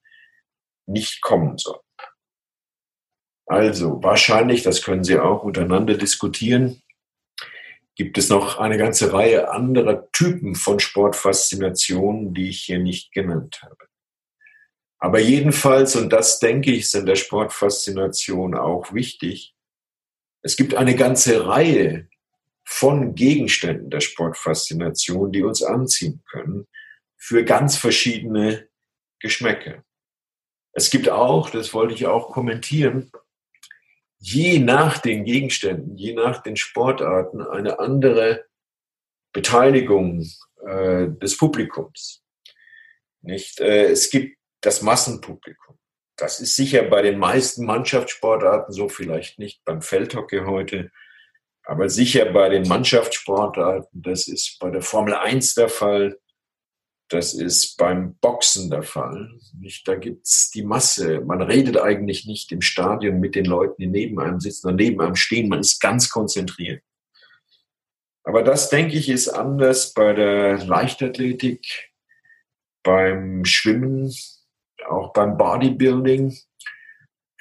nicht kommen soll. Also wahrscheinlich, das können Sie auch untereinander diskutieren, gibt es noch eine ganze Reihe anderer Typen von Sportfaszinationen, die ich hier nicht genannt habe. Aber jedenfalls, und das denke ich, ist in der Sportfaszination auch wichtig, es gibt eine ganze Reihe von Gegenständen der Sportfaszination, die uns anziehen können, für ganz verschiedene Geschmäcke. Es gibt auch, das wollte ich auch kommentieren, je nach den Gegenständen, je nach den Sportarten eine andere Beteiligung äh, des Publikums. Nicht? Äh, es gibt das Massenpublikum. Das ist sicher bei den meisten Mannschaftssportarten so, vielleicht nicht beim Feldhockey heute, aber sicher bei den Mannschaftssportarten, das ist bei der Formel 1 der Fall, das ist beim Boxen der Fall. Nicht? Da gibt's die Masse. Man redet eigentlich nicht im Stadion mit den Leuten, die neben einem sitzen oder neben einem stehen. Man ist ganz konzentriert. Aber das, denke ich, ist anders bei der Leichtathletik, beim Schwimmen, auch beim Bodybuilding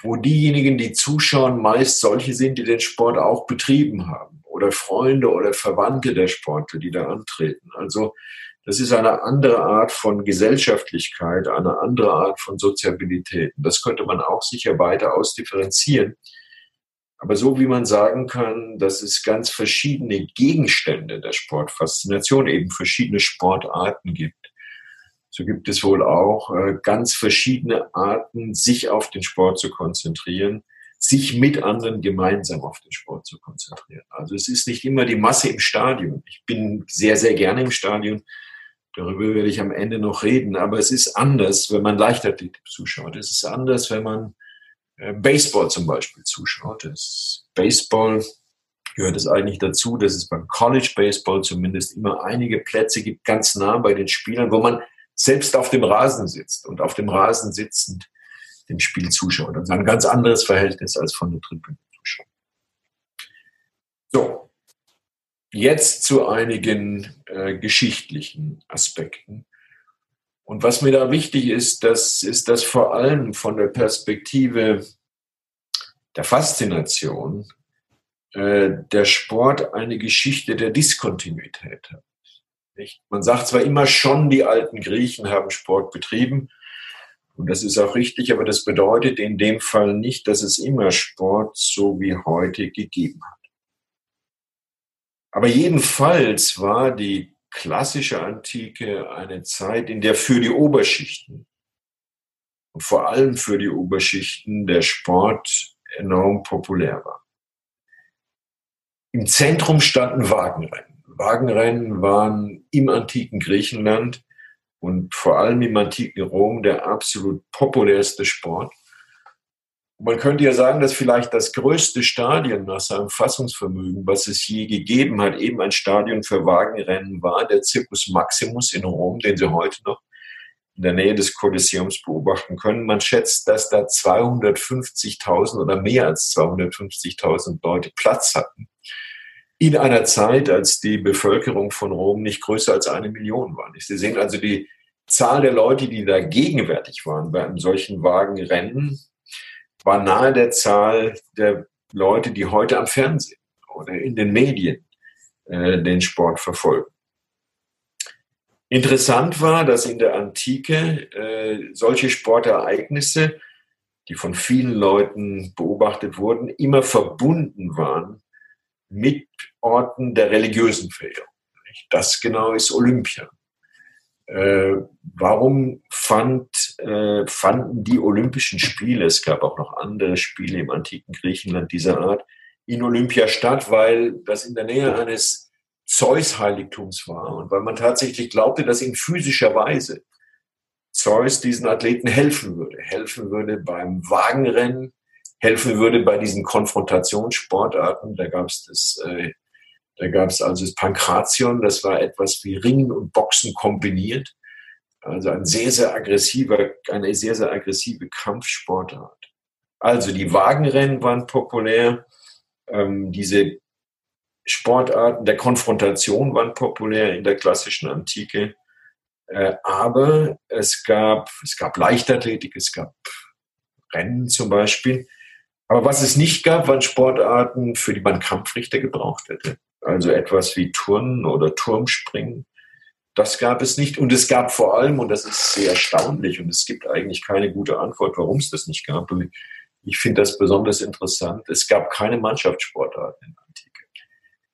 wo diejenigen, die zuschauen, meist solche sind, die den Sport auch betrieben haben oder Freunde oder Verwandte der Sportler, die da antreten. Also das ist eine andere Art von Gesellschaftlichkeit, eine andere Art von Soziabilität. Das könnte man auch sicher weiter ausdifferenzieren. Aber so wie man sagen kann, dass es ganz verschiedene Gegenstände der Sportfaszination, eben verschiedene Sportarten gibt, so gibt es wohl auch äh, ganz verschiedene Arten, sich auf den Sport zu konzentrieren, sich mit anderen gemeinsam auf den Sport zu konzentrieren. Also es ist nicht immer die Masse im Stadion. Ich bin sehr, sehr gerne im Stadion. Darüber werde ich am Ende noch reden. Aber es ist anders, wenn man Leichtathletik zuschaut. Es ist anders, wenn man äh, Baseball zum Beispiel zuschaut. Das Baseball gehört es eigentlich dazu, dass es beim College Baseball zumindest immer einige Plätze gibt, ganz nah bei den Spielern, wo man selbst auf dem Rasen sitzt und auf dem Rasen sitzend dem Spiel zuschaut. Also ein ganz anderes Verhältnis als von der Tribüne zuschauen. So, jetzt zu einigen äh, geschichtlichen Aspekten. Und was mir da wichtig ist, das ist, dass vor allem von der Perspektive der Faszination äh, der Sport eine Geschichte der Diskontinuität hat. Nicht? Man sagt zwar immer schon, die alten Griechen haben Sport betrieben, und das ist auch richtig, aber das bedeutet in dem Fall nicht, dass es immer Sport so wie heute gegeben hat. Aber jedenfalls war die klassische Antike eine Zeit, in der für die Oberschichten und vor allem für die Oberschichten der Sport enorm populär war. Im Zentrum standen Wagenrennen. Wagenrennen waren im antiken Griechenland und vor allem im antiken Rom der absolut populärste Sport. Man könnte ja sagen, dass vielleicht das größte Stadion nach seinem Fassungsvermögen, was es je gegeben hat, eben ein Stadion für Wagenrennen war, der Circus Maximus in Rom, den Sie heute noch in der Nähe des Kolosseums beobachten können. Man schätzt, dass da 250.000 oder mehr als 250.000 Leute Platz hatten. In einer Zeit, als die Bevölkerung von Rom nicht größer als eine Million war. Sie sehen also die Zahl der Leute, die da gegenwärtig waren bei einem solchen Wagenrennen, war nahe der Zahl der Leute, die heute am Fernsehen oder in den Medien äh, den Sport verfolgen. Interessant war, dass in der Antike äh, solche Sportereignisse, die von vielen Leuten beobachtet wurden, immer verbunden waren mit Orten der religiösen Verehrung. Das genau ist Olympia. Äh, warum fand, äh, fanden die Olympischen Spiele, es gab auch noch andere Spiele im antiken Griechenland dieser Art, in Olympia statt, weil das in der Nähe eines Zeus-Heiligtums war und weil man tatsächlich glaubte, dass in physischer Weise Zeus diesen Athleten helfen würde, helfen würde beim Wagenrennen, helfen würde bei diesen Konfrontationssportarten. Da gab es das äh, da gab es also das Pankration, das war etwas wie Ringen und Boxen kombiniert. Also ein sehr, sehr aggressiver, eine sehr, sehr aggressive Kampfsportart. Also die Wagenrennen waren populär, ähm, diese Sportarten der Konfrontation waren populär in der klassischen Antike. Äh, aber es gab, es gab Leichtathletik, es gab Rennen zum Beispiel. Aber was es nicht gab, waren Sportarten, für die man Kampfrichter gebraucht hätte also etwas wie Turnen oder Turmspringen. Das gab es nicht. Und es gab vor allem, und das ist sehr erstaunlich, und es gibt eigentlich keine gute Antwort, warum es das nicht gab. Und ich finde das besonders interessant. Es gab keine Mannschaftssportarten in der Antike.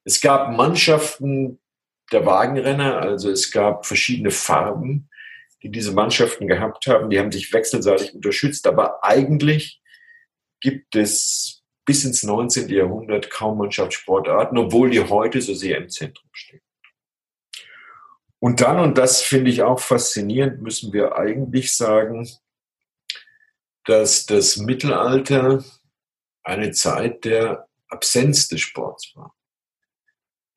Es gab Mannschaften der Wagenrenner, also es gab verschiedene Farben, die diese Mannschaften gehabt haben. Die haben sich wechselseitig unterstützt, aber eigentlich gibt es bis ins 19. Jahrhundert kaum Mannschaftssportarten, obwohl die heute so sehr im Zentrum stehen. Und dann, und das finde ich auch faszinierend, müssen wir eigentlich sagen, dass das Mittelalter eine Zeit der Absenz des Sports war.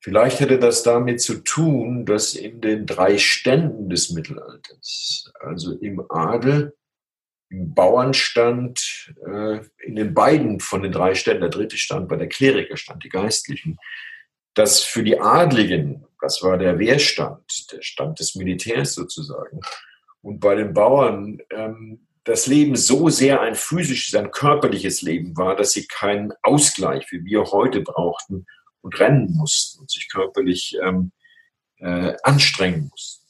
Vielleicht hätte das damit zu tun, dass in den drei Ständen des Mittelalters, also im Adel, im Bauernstand, äh, in den beiden von den drei Ständen, der dritte Stand bei der Klerikerstand, die Geistlichen, dass für die Adligen, das war der Wehrstand, der Stand des Militärs sozusagen, und bei den Bauern ähm, das Leben so sehr ein physisches, ein körperliches Leben war, dass sie keinen Ausgleich, wie wir heute brauchten, und rennen mussten und sich körperlich ähm, äh, anstrengen mussten.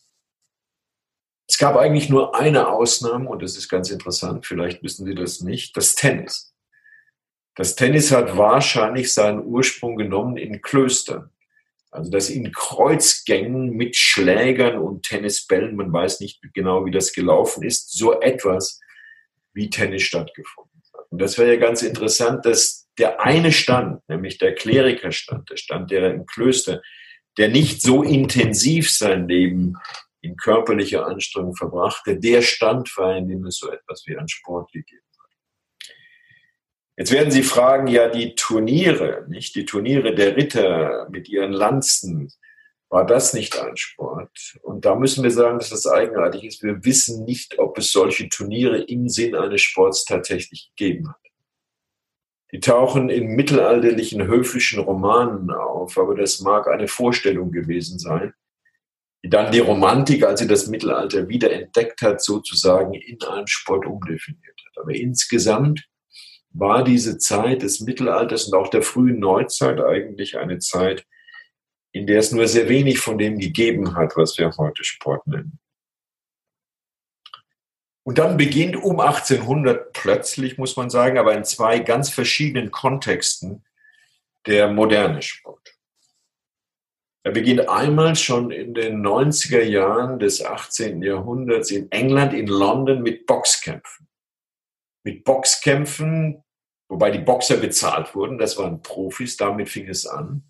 Es gab eigentlich nur eine Ausnahme, und das ist ganz interessant, vielleicht wissen Sie das nicht, das Tennis. Das Tennis hat wahrscheinlich seinen Ursprung genommen in Klöstern. Also dass in Kreuzgängen mit Schlägern und Tennisbällen, man weiß nicht genau, wie das gelaufen ist, so etwas wie Tennis stattgefunden hat. Und das wäre ja ganz interessant, dass der eine Stand, nämlich der Klerikerstand, der Stand derer im Klöster, der nicht so intensiv sein Leben in körperlicher Anstrengung verbrachte, der Stand war, in dem es so etwas wie einen Sport gegeben. Jetzt werden Sie fragen, ja, die Turniere, nicht die Turniere der Ritter mit ihren Lanzen, war das nicht ein Sport? Und da müssen wir sagen, dass das eigenartig ist. Wir wissen nicht, ob es solche Turniere im Sinn eines Sports tatsächlich gegeben hat. Die tauchen in mittelalterlichen höfischen Romanen auf, aber das mag eine Vorstellung gewesen sein, die dann die Romantik, als sie das Mittelalter wieder entdeckt hat, sozusagen in einen Sport umdefiniert hat. Aber insgesamt war diese Zeit des Mittelalters und auch der frühen Neuzeit eigentlich eine Zeit, in der es nur sehr wenig von dem gegeben hat, was wir heute Sport nennen. Und dann beginnt um 1800 plötzlich, muss man sagen, aber in zwei ganz verschiedenen Kontexten der moderne Sport. Er beginnt einmal schon in den 90er Jahren des 18. Jahrhunderts in England, in London mit Boxkämpfen. Mit Boxkämpfen, wobei die Boxer bezahlt wurden, das waren Profis, damit fing es an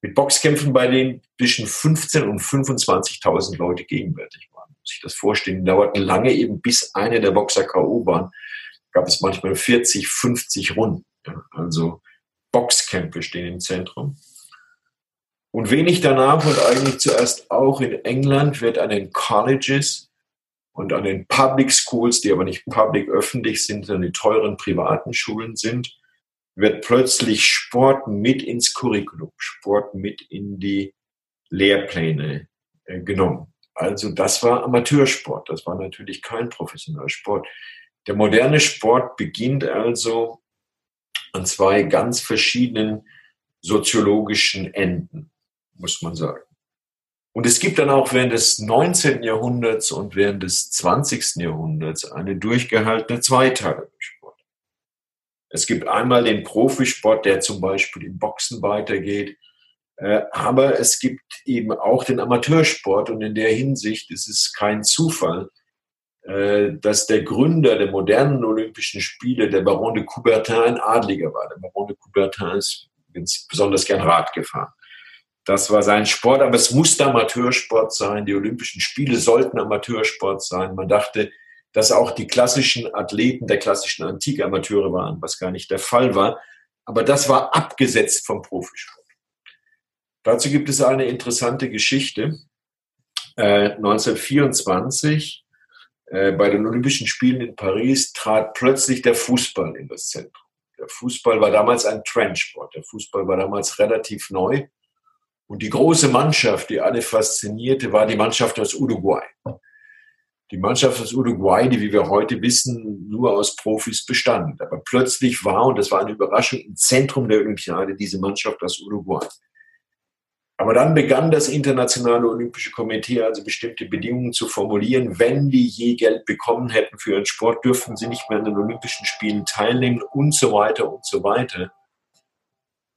mit Boxkämpfen, bei denen zwischen 15 und 25.000 Leute gegenwärtig waren. Muss ich das vorstellen, dauerten lange eben bis eine der Boxer K.O. waren. Gab es manchmal 40, 50 Runden. Also Boxkämpfe stehen im Zentrum. Und wenig danach und eigentlich zuerst auch in England wird an den Colleges und an den Public Schools, die aber nicht public öffentlich sind, sondern die teuren privaten Schulen sind, wird plötzlich Sport mit ins Curriculum, Sport mit in die Lehrpläne äh, genommen. Also das war Amateursport, das war natürlich kein professioneller Sport. Der moderne Sport beginnt also an zwei ganz verschiedenen soziologischen Enden, muss man sagen. Und es gibt dann auch während des 19. Jahrhunderts und während des 20. Jahrhunderts eine durchgehaltene Zweiteilung. Es gibt einmal den Profisport, der zum Beispiel im Boxen weitergeht. Äh, aber es gibt eben auch den Amateursport und in der Hinsicht ist es kein Zufall, äh, dass der Gründer der modernen Olympischen Spiele, der Baron de Coubertin, ein Adliger war. Der Baron de Coubertin ist besonders gern Rad gefahren. Das war sein Sport, aber es musste Amateursport sein. Die Olympischen Spiele sollten Amateursport sein. Man dachte, dass auch die klassischen Athleten der klassischen Antike Amateure waren, was gar nicht der Fall war. Aber das war abgesetzt vom Profisport. Dazu gibt es eine interessante Geschichte. Äh, 1924 äh, bei den Olympischen Spielen in Paris trat plötzlich der Fußball in das Zentrum. Der Fußball war damals ein Trendsport. Der Fußball war damals relativ neu. Und die große Mannschaft, die alle faszinierte, war die Mannschaft aus Uruguay die Mannschaft aus Uruguay, die, wie wir heute wissen, nur aus Profis bestand. Aber plötzlich war, und das war eine Überraschung, im Zentrum der Olympiade diese Mannschaft aus Uruguay. Aber dann begann das Internationale Olympische Komitee also bestimmte Bedingungen zu formulieren. Wenn die je Geld bekommen hätten für ihren Sport, dürften sie nicht mehr an den Olympischen Spielen teilnehmen und so weiter und so weiter.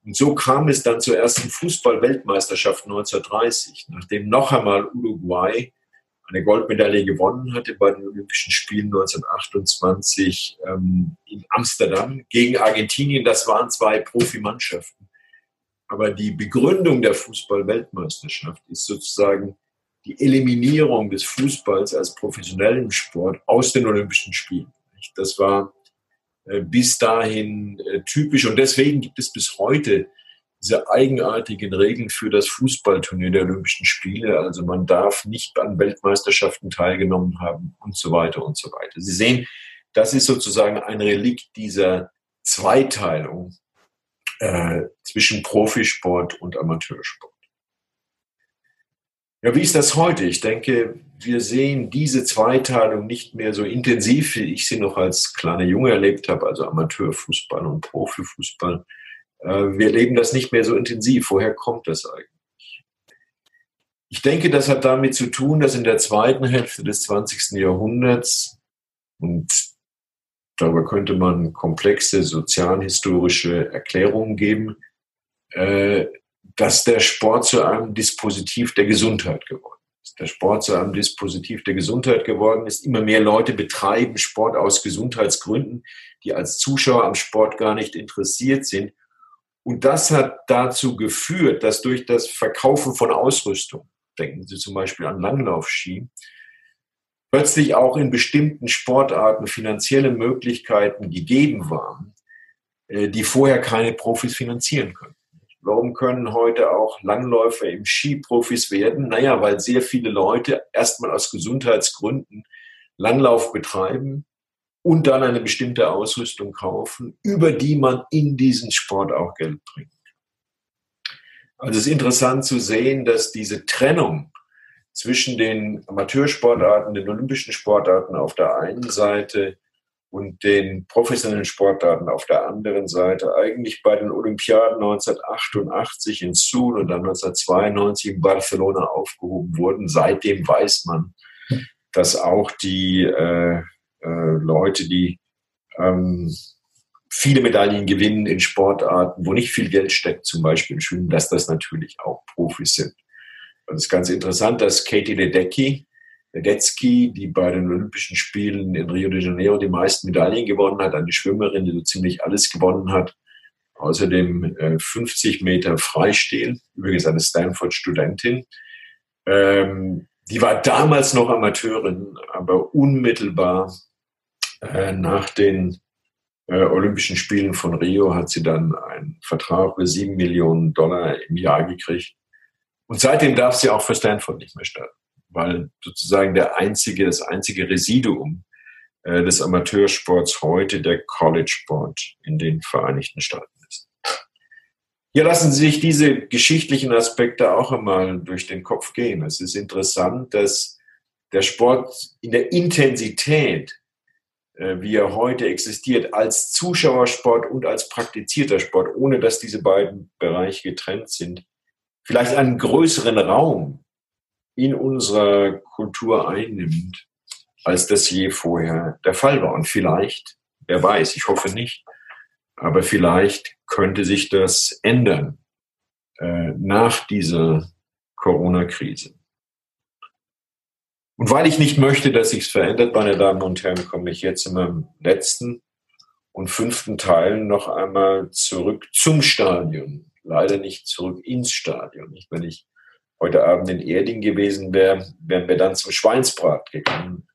Und so kam es dann zur ersten Fußball-Weltmeisterschaft 1930, nachdem noch einmal Uruguay eine Goldmedaille gewonnen hatte bei den Olympischen Spielen 1928 ähm, in Amsterdam gegen Argentinien. Das waren zwei Profimannschaften. Aber die Begründung der Fußball-Weltmeisterschaft ist sozusagen die Eliminierung des Fußballs als professionellen Sport aus den Olympischen Spielen. Das war bis dahin äh, typisch und deswegen gibt es bis heute diese eigenartigen Regeln für das Fußballturnier der Olympischen Spiele. Also man darf nicht an Weltmeisterschaften teilgenommen haben und so weiter und so weiter. Sie sehen, das ist sozusagen ein Relikt dieser Zweiteilung äh, zwischen Profisport und Amateursport. Ja, wie ist das heute? Ich denke, wir sehen diese Zweiteilung nicht mehr so intensiv, wie ich sie noch als kleiner Junge erlebt habe, also Amateurfußball und Profifußball. Äh, wir leben das nicht mehr so intensiv. Woher kommt das eigentlich? Ich denke, das hat damit zu tun, dass in der zweiten Hälfte des 20. Jahrhunderts, und darüber könnte man komplexe sozialhistorische Erklärungen geben, äh, dass der Sport zu einem Dispositiv der Gesundheit geworden ist. der Sport zu einem Dispositiv der Gesundheit geworden ist. Immer mehr Leute betreiben Sport aus Gesundheitsgründen, die als Zuschauer am Sport gar nicht interessiert sind. Und das hat dazu geführt, dass durch das Verkaufen von Ausrüstung, denken Sie zum Beispiel an Langlaufski, plötzlich auch in bestimmten Sportarten finanzielle Möglichkeiten gegeben waren, äh, die vorher keine Profis finanzieren können. Warum können heute auch Langläufer im Ski Profis werden? Naja, weil sehr viele Leute erstmal aus Gesundheitsgründen Langlauf betreiben und dann eine bestimmte Ausrüstung kaufen, über die man in diesen Sport auch Geld bringt. Also es ist interessant zu sehen, dass diese Trennung zwischen den Amateursportarten, den olympischen Sportarten auf der einen Seite und den professionellen Sportarten auf der anderen Seite eigentlich bei den Olympiaden 1988 in Seoul und dann 1992 in Barcelona aufgehoben wurden. Seitdem weiß man, dass auch die äh, äh, Leute, die ähm, viele Medaillen gewinnen in Sportarten, wo nicht viel Geld steckt, zum Beispiel im Schwimmen, dass das natürlich auch Profis sind. Und es ist ganz interessant, dass Katie Ledecky, Ledecky, die bei den Olympischen Spielen in Rio de Janeiro die meisten Medaillen gewonnen hat, eine Schwimmerin, die so ziemlich alles gewonnen hat. Außerdem äh, 50 Meter Freistil, übrigens eine Stanford-Studentin. Ähm, die war damals noch Amateurin, aber unmittelbar äh, nach den äh, Olympischen Spielen von Rio hat sie dann einen Vertrag für sieben Millionen Dollar im Jahr gekriegt. Und seitdem darf sie auch für Stanford nicht mehr starten weil sozusagen der einzige, das einzige Residuum äh, des Amateursports heute der College-Sport in den Vereinigten Staaten ist. Hier lassen Sie sich diese geschichtlichen Aspekte auch einmal durch den Kopf gehen. Es ist interessant, dass der Sport in der Intensität, äh, wie er heute existiert, als Zuschauersport und als praktizierter Sport, ohne dass diese beiden Bereiche getrennt sind, vielleicht einen größeren Raum in unserer Kultur einnimmt, als das je vorher der Fall war. Und vielleicht, wer weiß, ich hoffe nicht, aber vielleicht könnte sich das ändern äh, nach dieser Corona-Krise. Und weil ich nicht möchte, dass sich's verändert, meine Damen und Herren, komme ich jetzt in meinem letzten und fünften Teil noch einmal zurück zum Stadion. Leider nicht zurück ins Stadion. Wenn ich heute Abend in Erding gewesen wäre, wären wir dann zum Schweinsbrat gegangen.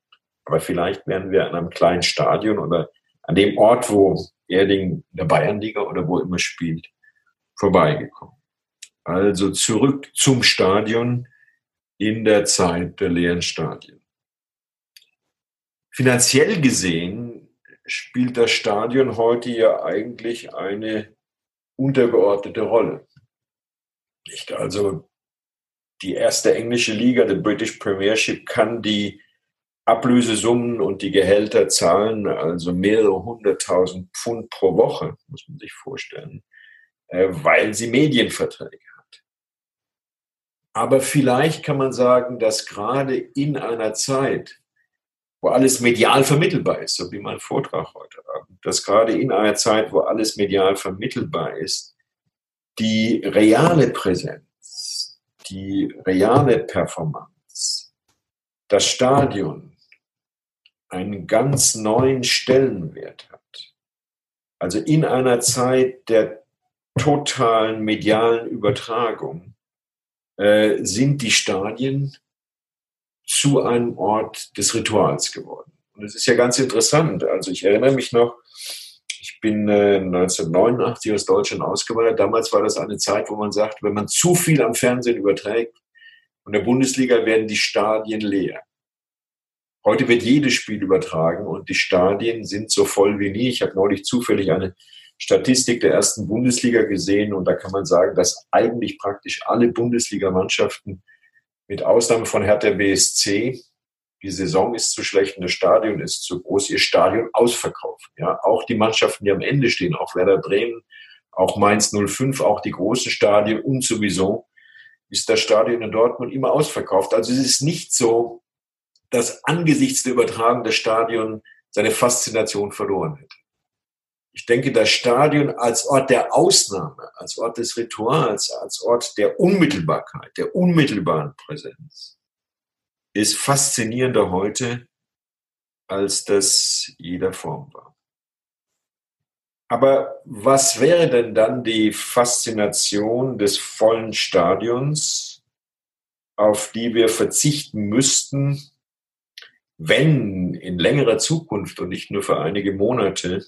Aber vielleicht wären wir an einem kleinen Stadion oder an dem Ort, wo Erding in der Bayernliga oder wo immer spielt, vorbeigekommen. Also zurück zum Stadion in der Zeit der leeren Stadien. Finanziell gesehen spielt das Stadion heute ja eigentlich eine untergeordnete Rolle. Nicht? Also die erste englische Liga, die British Premiership, kann die Ablösesummen und die Gehälter zahlen, also mehrere hunderttausend Pfund pro Woche, muss man sich vorstellen, äh, weil sie Medienverträge hat. Aber vielleicht kann man sagen, dass gerade in einer Zeit, wo alles medial vermittelbar ist, so wie mein Vortrag heute Abend, dass gerade in einer Zeit, wo alles medial vermittelbar ist, die reale Präsenz die reale Performance, das Stadion einen ganz neuen Stellenwert hat. Also in einer Zeit der totalen medialen Übertragung äh, sind die Stadien zu einem Ort des Rituals geworden. Und es ist ja ganz interessant. Also ich erinnere mich noch, ich bin äh, 1989 aus Deutschland ausgewandert. Damals war das eine Zeit, wo man sagt, wenn man zu viel am Fernsehen überträgt, und der Bundesliga werden die Stadien leer. Heute wird jedes Spiel übertragen und die Stadien sind so voll wie nie. Ich habe neulich zufällig eine Statistik der ersten Bundesliga gesehen und da kann man sagen, dass eigentlich praktisch alle Bundesligamannschaften mit Ausnahme von Hertha BSC die Saison ist zu schlecht das Stadion ist zu groß, ihr Stadion ausverkaufen. Ja, auch die Mannschaften, die am Ende stehen, auch Werder Bremen, auch Mainz 05, auch die großen Stadien und sowieso ist das Stadion in Dortmund immer ausverkauft. Also es ist nicht so, dass angesichts der Übertragung das Stadion seine Faszination verloren hätte. Ich denke, das Stadion als Ort der Ausnahme, als Ort des Rituals, als Ort der Unmittelbarkeit, der unmittelbaren Präsenz, ist faszinierender heute, als das jeder Form war. Aber was wäre denn dann die Faszination des vollen Stadions, auf die wir verzichten müssten, wenn in längerer Zukunft und nicht nur für einige Monate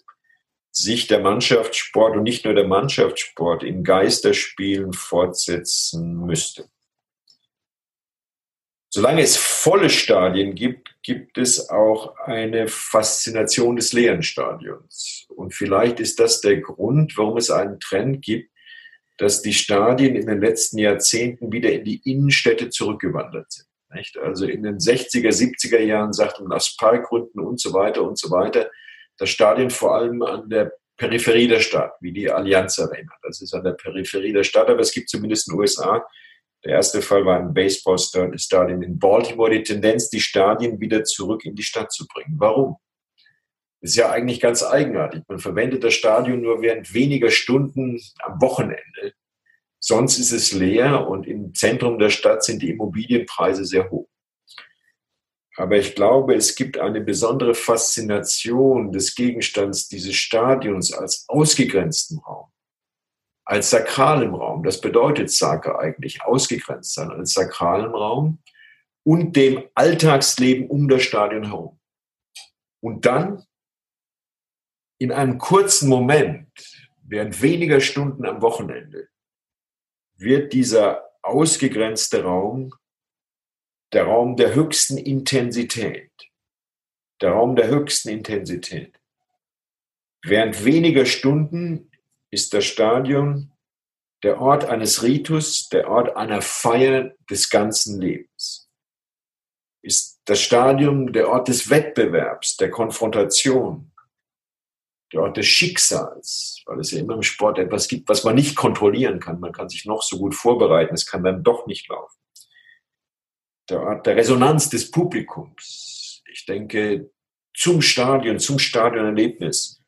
sich der Mannschaftssport und nicht nur der Mannschaftssport in Geisterspielen fortsetzen müsste? Solange es volle Stadien gibt, gibt es auch eine Faszination des leeren Stadions. Und vielleicht ist das der Grund, warum es einen Trend gibt, dass die Stadien in den letzten Jahrzehnten wieder in die Innenstädte zurückgewandert sind. Nicht? Also in den 60er, 70er Jahren sagte man aus Parkgründen und so weiter und so weiter, das Stadion vor allem an der Peripherie der Stadt, wie die Allianz Arena. Das ist an der Peripherie der Stadt, aber es gibt zumindest in den USA der erste Fall war ein Baseballstadion in Baltimore. Die Tendenz, die Stadien wieder zurück in die Stadt zu bringen. Warum? Ist ja eigentlich ganz eigenartig. Man verwendet das Stadion nur während weniger Stunden am Wochenende. Sonst ist es leer und im Zentrum der Stadt sind die Immobilienpreise sehr hoch. Aber ich glaube, es gibt eine besondere Faszination des Gegenstands dieses Stadions als ausgegrenzten Raum als sakralem Raum. Das bedeutet Sake eigentlich, ausgegrenzt sein als sakralem Raum und dem Alltagsleben um das Stadion herum. Und dann in einem kurzen Moment, während weniger Stunden am Wochenende, wird dieser ausgegrenzte Raum der Raum der höchsten Intensität. Der Raum der höchsten Intensität. Während weniger Stunden ist das Stadion der Ort eines Ritus, der Ort einer Feier des ganzen Lebens. Ist das Stadion der Ort des Wettbewerbs, der Konfrontation, der Ort des Schicksals, weil es ja immer im Sport etwas gibt, was man nicht kontrollieren kann. Man kann sich noch so gut vorbereiten, es kann dann doch nicht laufen. Der Ort der Resonanz des Publikums. Ich denke, zum Stadion, zum Stadionerlebnis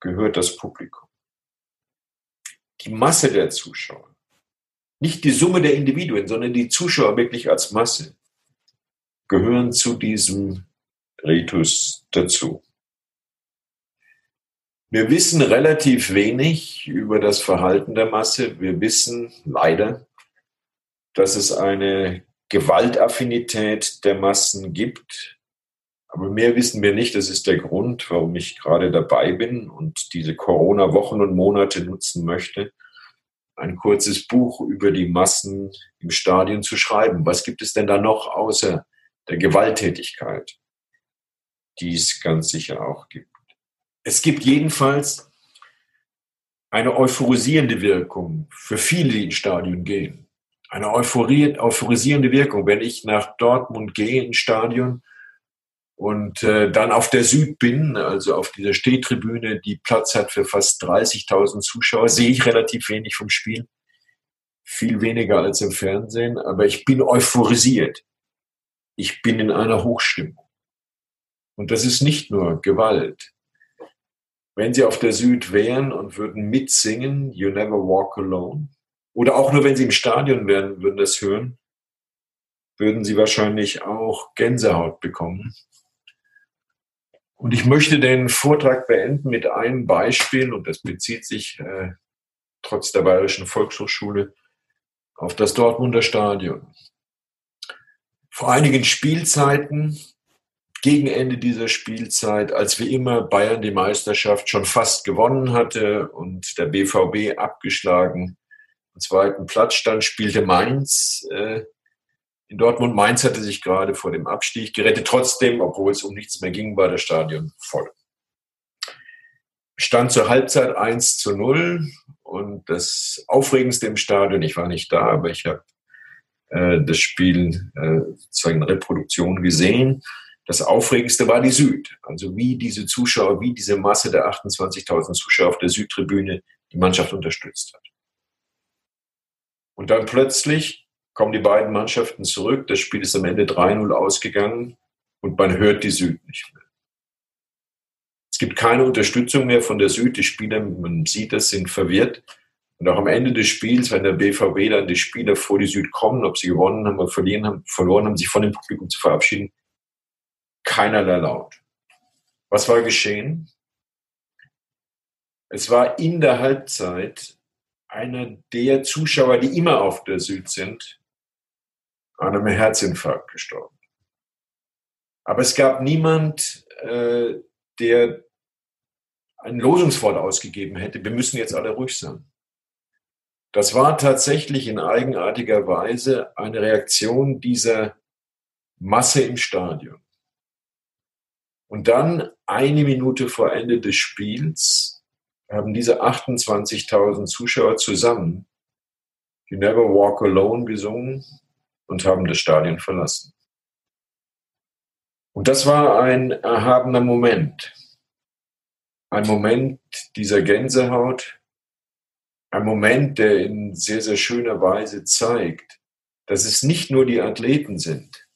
gehört das Publikum die Masse der Zuschauer. Nicht die Summe der Individuen, sondern die Zuschauer wirklich als Masse gehören zu diesem Ritus dazu. Wir wissen relativ wenig über das Verhalten der Masse. Wir wissen leider, dass es eine Gewaltaffinität der Massen gibt, aber mehr wissen wir nicht. Das ist der Grund, warum ich gerade dabei bin und diese Corona-Wochen und Monate nutzen möchte, ein kurzes Buch über die Massen im Stadion zu schreiben. Was gibt es denn da noch außer der Gewalttätigkeit, die es ganz sicher auch gibt? Es gibt jedenfalls eine euphorisierende Wirkung für viele, die ins Stadion gehen. Eine euphorisierende Wirkung. Wenn ich nach Dortmund gehe ins Stadion, und äh, dann auf der Süd bin, also auf dieser Stehtribüne, die Platz hat für fast 30.000 Zuschauer, sehe ich relativ wenig vom Spiel, viel weniger als im Fernsehen, aber ich bin euphorisiert. Ich bin in einer Hochstimmung. Und das ist nicht nur Gewalt. Wenn Sie auf der Süd wären und würden mitsingen, You Never Walk Alone, oder auch nur wenn Sie im Stadion wären, würden das hören, würden Sie wahrscheinlich auch Gänsehaut bekommen. Und ich möchte den Vortrag beenden mit einem Beispiel, und das bezieht sich äh, trotz der Bayerischen Volkshochschule auf das Dortmunder Stadion. Vor einigen Spielzeiten, gegen Ende dieser Spielzeit, als wie immer Bayern die Meisterschaft schon fast gewonnen hatte und der BVB abgeschlagen am zweiten Platz stand, spielte Mainz äh, in Dortmund. Mainz hatte sich gerade vor dem Abstieg gerettet. Trotzdem, obwohl es um nichts mehr ging, war das Stadion voll. Stand zur Halbzeit 1 zu 0 und das Aufregendste im Stadion, ich war nicht da, aber ich habe äh, das Spiel äh, sozusagen in Reproduktion gesehen. Das Aufregendste war die Süd. Also wie diese Zuschauer, wie diese Masse der 28.000 Zuschauer auf der Südtribüne die Mannschaft unterstützt hat. Und dann plötzlich kommen die beiden Mannschaften zurück. Das Spiel ist am Ende 3-0 ausgegangen und man hört die Süd nicht mehr. Es gibt keine Unterstützung mehr von der Süd. Die Spieler, man sieht das, sind verwirrt. Und auch am Ende des Spiels, wenn der BVB dann die Spieler vor die Süd kommen, ob sie gewonnen haben oder verlieren haben, verloren haben, sich von dem Publikum zu verabschieden, keinerlei laut. Was war geschehen? Es war in der Halbzeit einer der Zuschauer, die immer auf der Süd sind, an einem Herzinfarkt gestorben. Aber es gab niemand, äh, der ein Losungswort ausgegeben hätte, wir müssen jetzt alle ruhig sein. Das war tatsächlich in eigenartiger Weise eine Reaktion dieser Masse im Stadion. Und dann eine Minute vor Ende des Spiels haben diese 28.000 Zuschauer zusammen You Never Walk Alone gesungen und haben das Stadion verlassen. Und das war ein erhabener Moment. Ein Moment dieser Gänsehaut, ein Moment, der in sehr, sehr schöner Weise zeigt, dass es nicht nur die Athleten sind,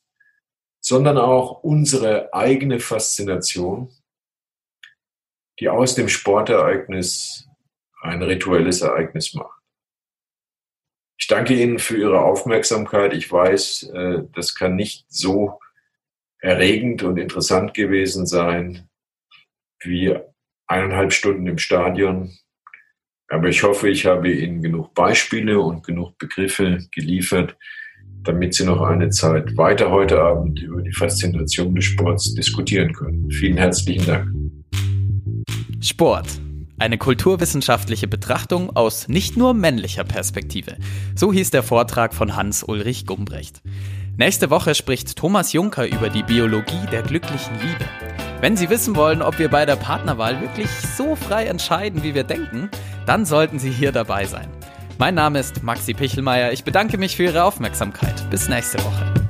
sondern auch unsere eigene Faszination, die aus dem Sportereignis ein rituelles Ereignis macht. Ich danke Ihnen für Ihre Aufmerksamkeit. Ich weiß, äh, das kann nicht so erregend und interessant gewesen sein wie eineinhalb Stunden im Stadion. Aber ich hoffe, ich habe Ihnen genug Beispiele und genug Begriffe geliefert, damit Sie noch eine Zeit weiter heute Abend über die Faszination des Sports diskutieren können. Vielen herzlichen Dank. Sport. Eine kulturwissenschaftliche Betrachtung aus nicht nur männlicher Perspektive. So hieß der Vortrag von Hans-Ulrich Gumbrecht. Nächste Woche spricht Thomas Juncker über die Biologie der glücklichen Liebe. Wenn Sie wissen wollen, ob wir bei der Partnerwahl wirklich so frei entscheiden, wie wir denken, dann sollten Sie hier dabei sein. Mein Name ist Maxi Pichelmeier. Ich bedanke mich für Ihre Aufmerksamkeit. Bis nächste Woche.